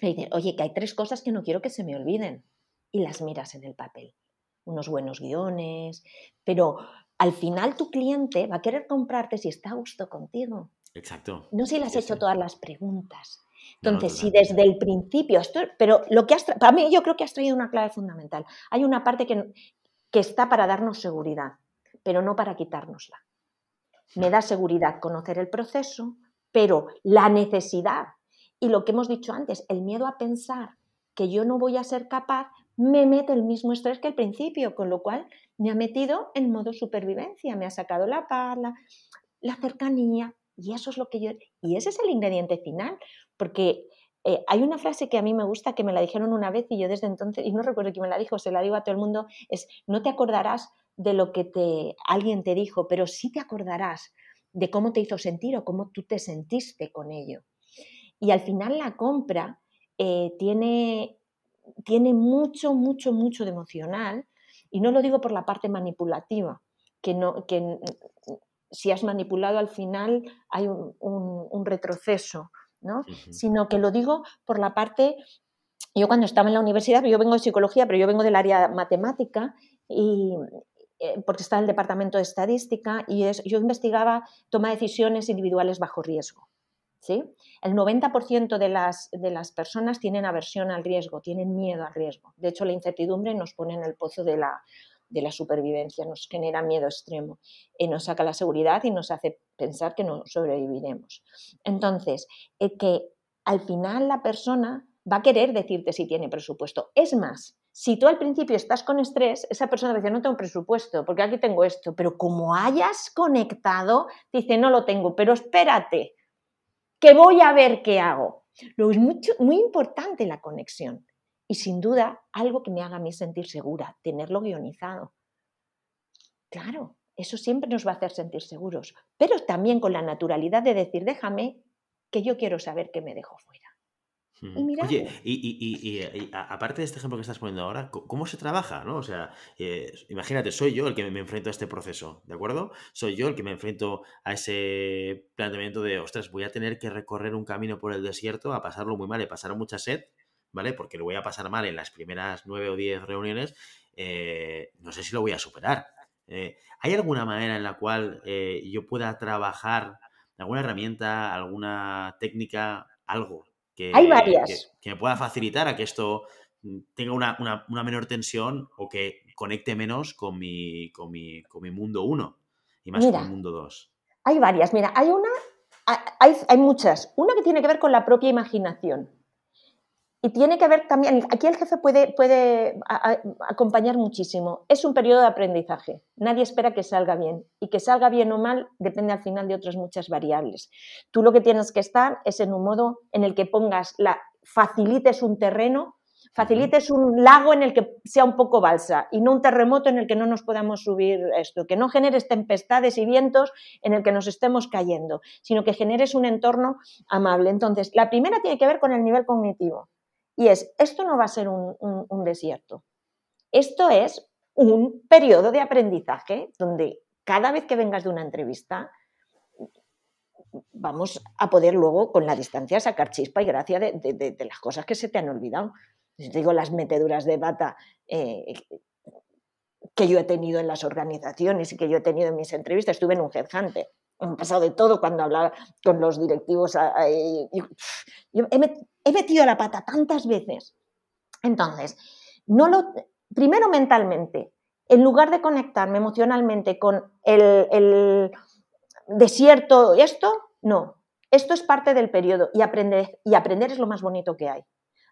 le dices, oye, que hay tres cosas que no quiero que se me olviden. Y las miras en el papel. Unos buenos guiones, pero al final tu cliente va a querer comprarte si está a gusto contigo. Exacto. No si le has hecho todas las preguntas. Entonces, si desde el principio, esto, pero lo que has para mí yo creo que has traído una clave fundamental. Hay una parte que, que está para darnos seguridad, pero no para quitárnosla. Me da seguridad conocer el proceso, pero la necesidad y lo que hemos dicho antes, el miedo a pensar que yo no voy a ser capaz, me mete el mismo estrés que al principio, con lo cual me ha metido en modo supervivencia, me ha sacado la pala, la cercanía, y eso es lo que yo... Y ese es el ingrediente final, porque eh, hay una frase que a mí me gusta, que me la dijeron una vez y yo desde entonces, y no recuerdo quién me la dijo, se la digo a todo el mundo, es, no te acordarás de lo que te, alguien te dijo, pero sí te acordarás de cómo te hizo sentir o cómo tú te sentiste con ello. Y al final la compra eh, tiene, tiene mucho, mucho, mucho de emocional, y no lo digo por la parte manipulativa, que, no, que si has manipulado al final hay un, retroceso, ¿no? Sino que lo digo por la parte, yo cuando estaba en la universidad, yo vengo de psicología, pero yo vengo del área matemática y eh, porque está en el departamento de estadística y es, yo investigaba toma de decisiones individuales bajo riesgo. ¿sí? El 90% de las, de las personas tienen aversión al riesgo, tienen miedo al riesgo. De hecho, la incertidumbre nos pone en el pozo de la, de la supervivencia, nos genera miedo extremo, y nos saca la seguridad y nos hace pensar que no sobreviviremos. Entonces, eh, que al final la persona va a querer decirte si tiene presupuesto. Es más, si tú al principio estás con estrés, esa persona dice, no tengo presupuesto, porque aquí tengo esto, pero como hayas conectado, dice, no lo tengo, pero espérate, que voy a ver qué hago. Luego es mucho, muy importante la conexión y sin duda algo que me haga a mí sentir segura, tenerlo guionizado. Claro, eso siempre nos va a hacer sentir seguros, pero también con la naturalidad de decir, déjame que yo quiero saber qué me dejo fuera. Y Oye, y, aparte de este ejemplo que estás poniendo ahora, ¿cómo se trabaja? ¿no? O sea, eh, imagínate, soy yo el que me enfrento a este proceso, ¿de acuerdo? Soy yo el que me enfrento a ese planteamiento de, ostras, voy a tener que recorrer un camino por el desierto, a pasarlo muy mal y pasar mucha sed, ¿vale? Porque lo voy a pasar mal en las primeras nueve o diez reuniones, eh, no sé si lo voy a superar. Eh, ¿Hay alguna manera en la cual eh, yo pueda trabajar, alguna herramienta, alguna técnica, algo que, Hay varias. que, me pueda facilitar a que esto tenga una, menor tensión o que conecte menos con mi, con mi, con mi mundo uno y más con el mundo dos? Hay varias. Mira, hay una, hay, hay muchas. Una que tiene que ver con la propia imaginación. Y tiene que ver también, aquí el jefe puede, puede acompañar muchísimo. Es un periodo de aprendizaje. Nadie espera que salga bien. Y que salga bien o mal depende al final de otras muchas variables. Tú lo que tienes que estar es en un modo en el que pongas, la, facilites un terreno facilites un lago en el que sea un poco balsa y no un terremoto en el que no nos podamos subir esto, que no generes tempestades y vientos en el que nos estemos cayendo, sino que generes un entorno amable. Entonces, la primera tiene que ver con el nivel cognitivo y es, esto no va a ser un, desierto, esto es un periodo de aprendizaje donde cada vez que vengas de una entrevista, vamos a poder luego con la distancia sacar chispa y gracia de, las cosas que se te han olvidado. digo las meteduras de bata eh, que yo he tenido en las organizaciones y que yo he tenido en mis entrevistas. Estuve en un headhunter. Me pasado de todo cuando hablaba con los directivos. he, metido la pata tantas veces. Entonces, no lo, primero mentalmente, en lugar de conectarme emocionalmente con el desierto, esto, no. Esto es parte del periodo y aprender, y aprender es lo más bonito que hay.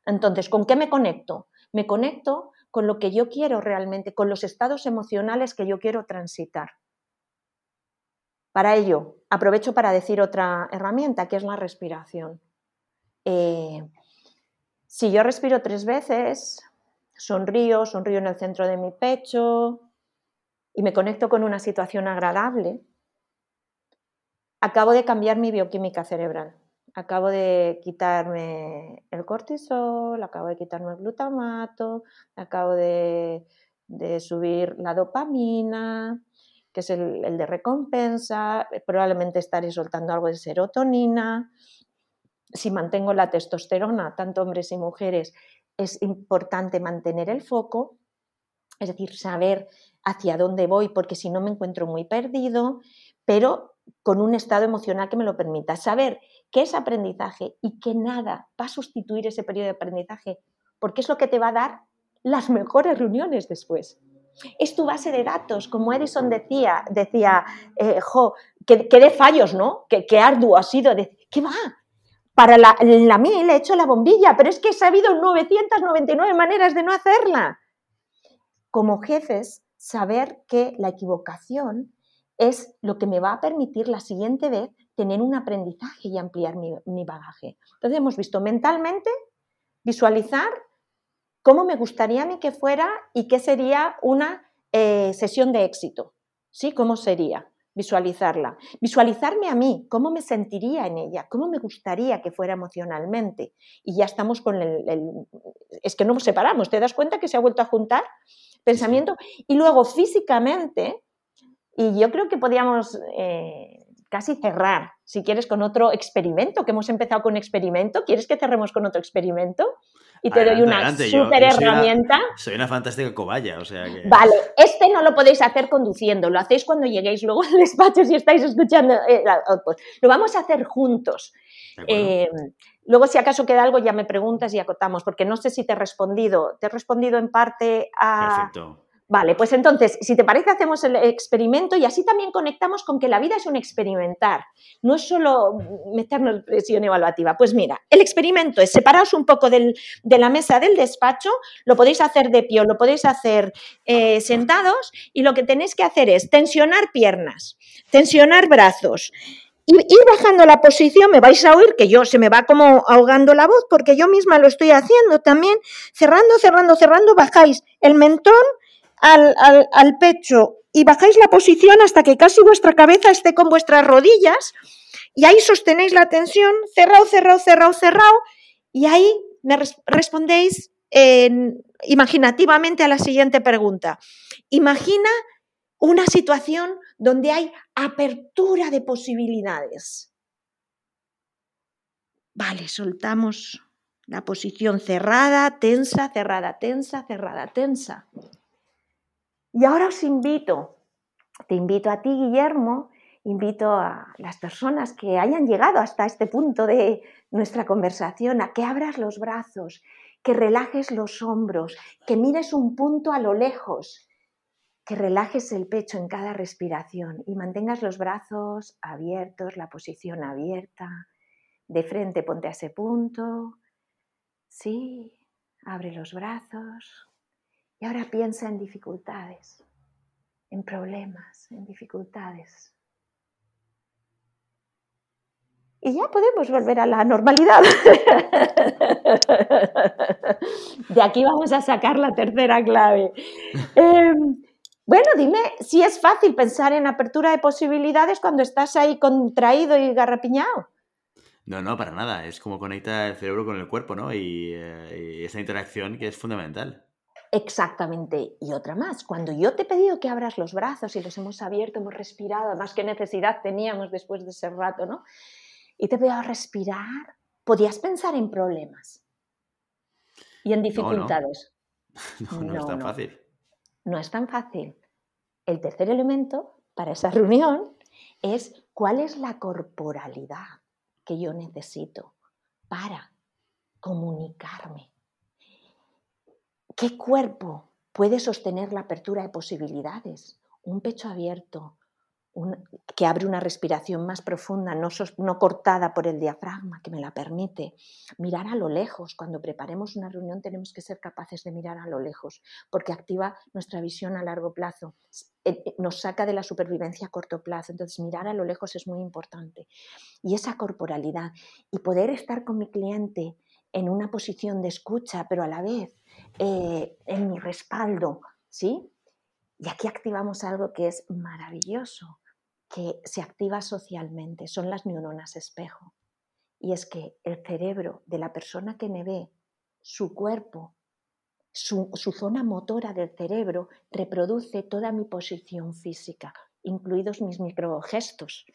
Entonces, ¿con qué me conecto? Me conecto con lo que yo quiero realmente, con los estados emocionales que yo quiero transitar. Para ello, aprovecho para decir otra herramienta, que es la respiración. Eh, si yo respiro tres veces, sonrío, sonrío en el centro de mi pecho y me conecto con una situación agradable, acabo de cambiar mi bioquímica cerebral. Acabo de quitarme el cortisol, acabo de quitarme el glutamato, acabo de, subir la dopamina, que es el, de recompensa, probablemente estaré soltando algo de serotonina. Si mantengo la testosterona, tanto hombres y mujeres, es importante mantener el foco, es decir, saber hacia dónde voy, porque si no me encuentro muy perdido, pero con un estado emocional que me lo permita. Saber qué es aprendizaje y que nada va a sustituir ese periodo de aprendizaje, porque es lo que te va a dar las mejores reuniones después. Es tu base de datos, como Edison decía, decía, eh, jo, que, de fallos, ¿no? Que, arduo ha sido. De, ¿Qué va? Para la, la mil he hecho la bombilla, pero es que he sabido 999 maneras de no hacerla. Como jefes, saber que la equivocación es lo que me va a permitir la siguiente vez tener un aprendizaje y ampliar mi, bagaje. Entonces hemos visto mentalmente visualizar cómo me gustaría a mí que fuera y qué sería una eh, sesión de éxito. ¿Sí? ¿Cómo sería? Visualizarla. Visualizarme a mí, cómo me sentiría en ella, cómo me gustaría que fuera emocionalmente. Y ya estamos con el, el es que no nos separamos, te das cuenta que se ha vuelto a juntar pensamiento. Y luego físicamente, y yo creo que podríamos eh, casi cerrar, si quieres, con otro experimento, que hemos empezado con un experimento. ¿Quieres que cerremos con otro experimento? Y te doy una super herramienta. Soy una, fantástica cobaya, o sea que... Vale, este no lo podéis hacer conduciendo, lo hacéis cuando lleguéis luego al despacho si estáis escuchando eh, Lo vamos a hacer juntos. Eh, luego, si acaso queda algo, ya me preguntas y acotamos, porque no sé si te he respondido. Te he respondido en parte a... Perfecto Vale, pues entonces, si te parece, hacemos el experimento y así también conectamos con que la vida es un experimentar, no es solo meternos presión evaluativa. Pues mira, el experimento es separaos un poco de la mesa del despacho, lo podéis hacer de pie lo podéis hacer eh, sentados y lo que tenéis que hacer es tensionar piernas, tensionar brazos. Y ir bajando la posición, me vais a oír que yo se me va como ahogando la voz porque yo misma lo estoy haciendo también, cerrando, cerrando, cerrando, bajáis el mentón, al, pecho y bajáis la posición hasta que casi vuestra cabeza esté con vuestras rodillas y ahí sostenéis la tensión, cerrado, cerrado, cerrado, cerrado y ahí me respondéis imaginativamente a la siguiente pregunta. Imagina una situación donde hay apertura de posibilidades. Vale, soltamos la posición cerrada, tensa, cerrada, tensa, cerrada, tensa. Y ahora os invito, te invito a ti, Guillermo, invito a las personas que hayan llegado hasta este punto de nuestra conversación a que abras los brazos, que relajes los hombros, que mires un punto a lo lejos, que relajes el pecho en cada respiración y mantengas los brazos abiertos, la posición abierta. De frente ponte a ese punto. Sí, abre los brazos. Y ahora piensa en dificultades, en problemas, en dificultades. Y ya podemos volver a la normalidad. De aquí vamos a sacar la tercera clave. Em, bueno, dime si es fácil pensar en apertura de posibilidades cuando estás ahí contraído y garrapiñado. No, no, para nada. Es como conecta el cerebro con el cuerpo, ¿no? Y, eh, esa interacción que es fundamental. Exactamente. Y otra más, cuando yo te he pedido que abras los brazos y los hemos abierto, hemos respirado, más que necesidad teníamos después de ese rato, ¿no? Y te he pedido respirar, podías pensar en problemas y en dificultades. No, no, es tan fácil. No es tan fácil. El tercer elemento para esa reunión es cuál es la corporalidad que yo necesito para comunicarme. ¿Qué cuerpo puede sostener la apertura de posibilidades? Un pecho abierto, que abre una respiración más profunda, no, cortada por el diafragma, que me la permite. Mirar a lo lejos. Cuando preparemos una reunión tenemos que ser capaces de mirar a lo lejos, porque activa nuestra visión a largo plazo, eh, eh, nos saca de la supervivencia a corto plazo. Entonces, mirar a lo lejos es muy importante. Y esa corporalidad y poder estar con mi cliente en una posición de escucha, pero a la vez eh, en mi respaldo, ¿sí? Y aquí activamos algo que es maravilloso, que se activa socialmente, son las neuronas espejo. Y es que el cerebro de la persona que me ve, su cuerpo, su, zona motora del cerebro reproduce toda mi posición física, incluidos mis microgestos.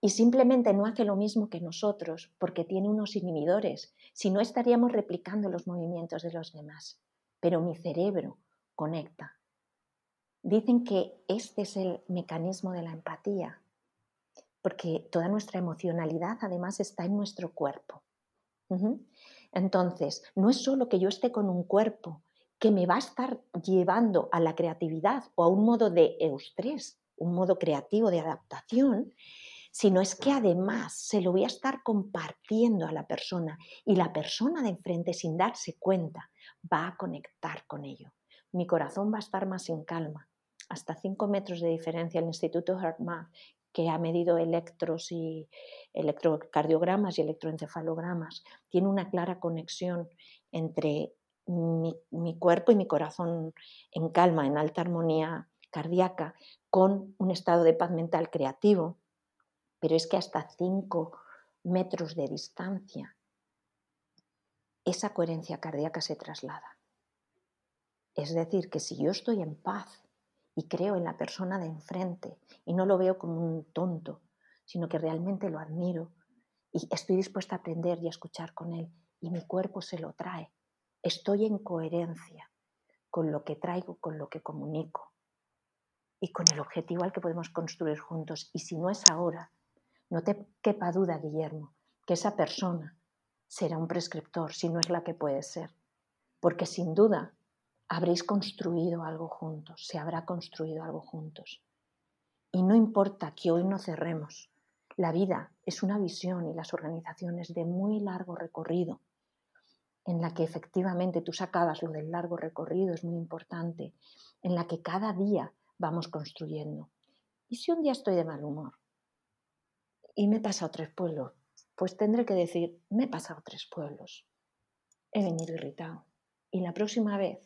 Y simplemente no hace lo mismo que nosotros porque tiene unos inhibidores, si no estaríamos replicando los movimientos de los demás. Pero mi cerebro conecta Dicen que este es el mecanismo de la empatía, porque toda nuestra emocionalidad además está en nuestro cuerpo. Entonces, no es solo que yo esté con un cuerpo que me va a estar llevando a la creatividad o a un modo de eustrés, un modo creativo de adaptación, sino es que además se lo voy a estar compartiendo a la persona y la persona de enfrente sin darse cuenta va a conectar con ello mi corazón va a estar más en calma. Hasta 5 metros de diferencia el Instituto HeartMath, que ha medido electros y electrocardiogramas y electroencefalogramas, tiene una clara conexión entre mi, mi, cuerpo y mi corazón en calma, en alta armonía cardíaca, con un estado de paz mental creativo. Pero es que hasta 5 metros de distancia, esa coherencia cardíaca se traslada. Es decir, que si yo estoy en paz y creo en la persona de enfrente y no lo veo como un tonto, sino que realmente lo admiro y estoy dispuesta a aprender y a escuchar con él y mi cuerpo se lo trae, estoy en coherencia con lo que traigo, con lo que comunico y con el objetivo al que podemos construir juntos. Y si no es ahora, no te quepa duda, Guillermo, que esa persona será un prescriptor si no es la que puede ser. Porque sin duda habréis construido algo juntos, se habrá construido algo juntos. Y no importa que hoy no cerremos, la vida es una visión y las organizaciones de muy largo recorrido, en la que efectivamente tú sacabas lo del largo recorrido, es muy importante, en la que cada día vamos construyendo. ¿Y si un día estoy de mal humor y me he pasado tres pueblos? Pues tendré que decir, me he pasado tres pueblos, he venido irritado. Y la próxima vez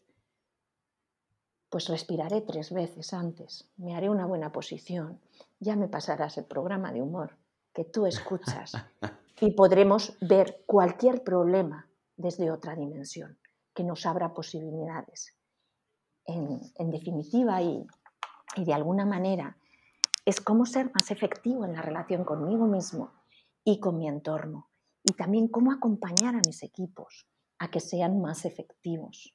pues respiraré tres veces antes, me haré una buena posición, ya me pasarás el programa de humor que tú escuchas y podremos ver cualquier problema desde otra dimensión, que nos abra posibilidades. En, definitiva y, y de alguna manera es cómo ser más efectivo en la relación conmigo mismo y con mi entorno y también cómo acompañar a mis equipos a que sean más efectivos.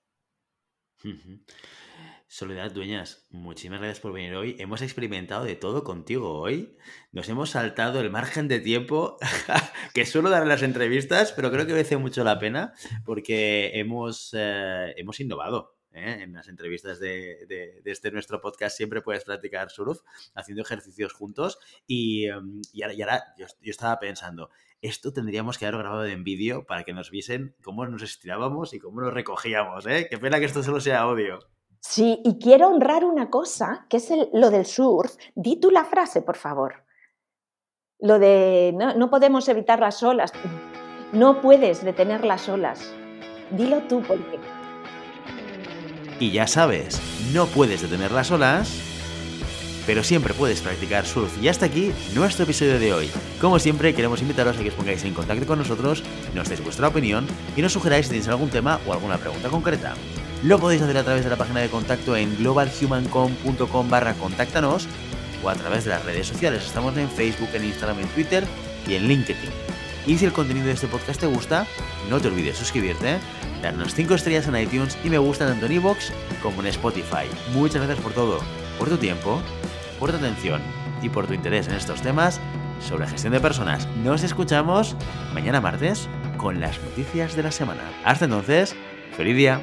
Soledad Dueñas, muchísimas gracias por venir hoy. Hemos experimentado de todo contigo hoy. Nos hemos saltado el margen de tiempo que suelo dar en las entrevistas, pero creo que merece mucho la pena porque hemos, eh, hemos innovado. ¿Eh? En las entrevistas de, este nuestro podcast siempre puedes practicar surf haciendo ejercicios juntos. Y, em, ahora, yo, estaba pensando, esto tendríamos que haber grabado en vídeo para que nos viesen cómo nos estirábamos y cómo nos recogíamos. ¿eh? Qué pena que esto solo sea audio. Sí, y quiero honrar una cosa, que es lo del surf. Di tú la frase, por favor. Lo de no, podemos evitar las olas. No puedes detener las olas, Dilo tú porque... Y ya sabes, no puedes detener las olas, pero siempre puedes practicar surf. Y hasta aquí nuestro episodio de hoy. Como siempre, queremos invitaros a que os pongáis en contacto con nosotros, nos deis vuestra opinión y nos sugeráis si tenéis algún tema o alguna pregunta concreta. Lo podéis hacer a través de la página de contacto en globalhumancom.com barra contáctanos o a través de las redes sociales. Estamos en Facebook, en Instagram, en Twitter y en LinkedIn. Y si el contenido de este podcast te gusta, no te olvides suscribirte darnos 5 estrellas en iTunes y me gusta tanto en iVoox como en Spotify. Muchas gracias por todo, por tu tiempo, por tu atención y por tu interés en estos temas sobre gestión de personas. Nos escuchamos mañana martes con las noticias de la semana. Hasta entonces, feliz día.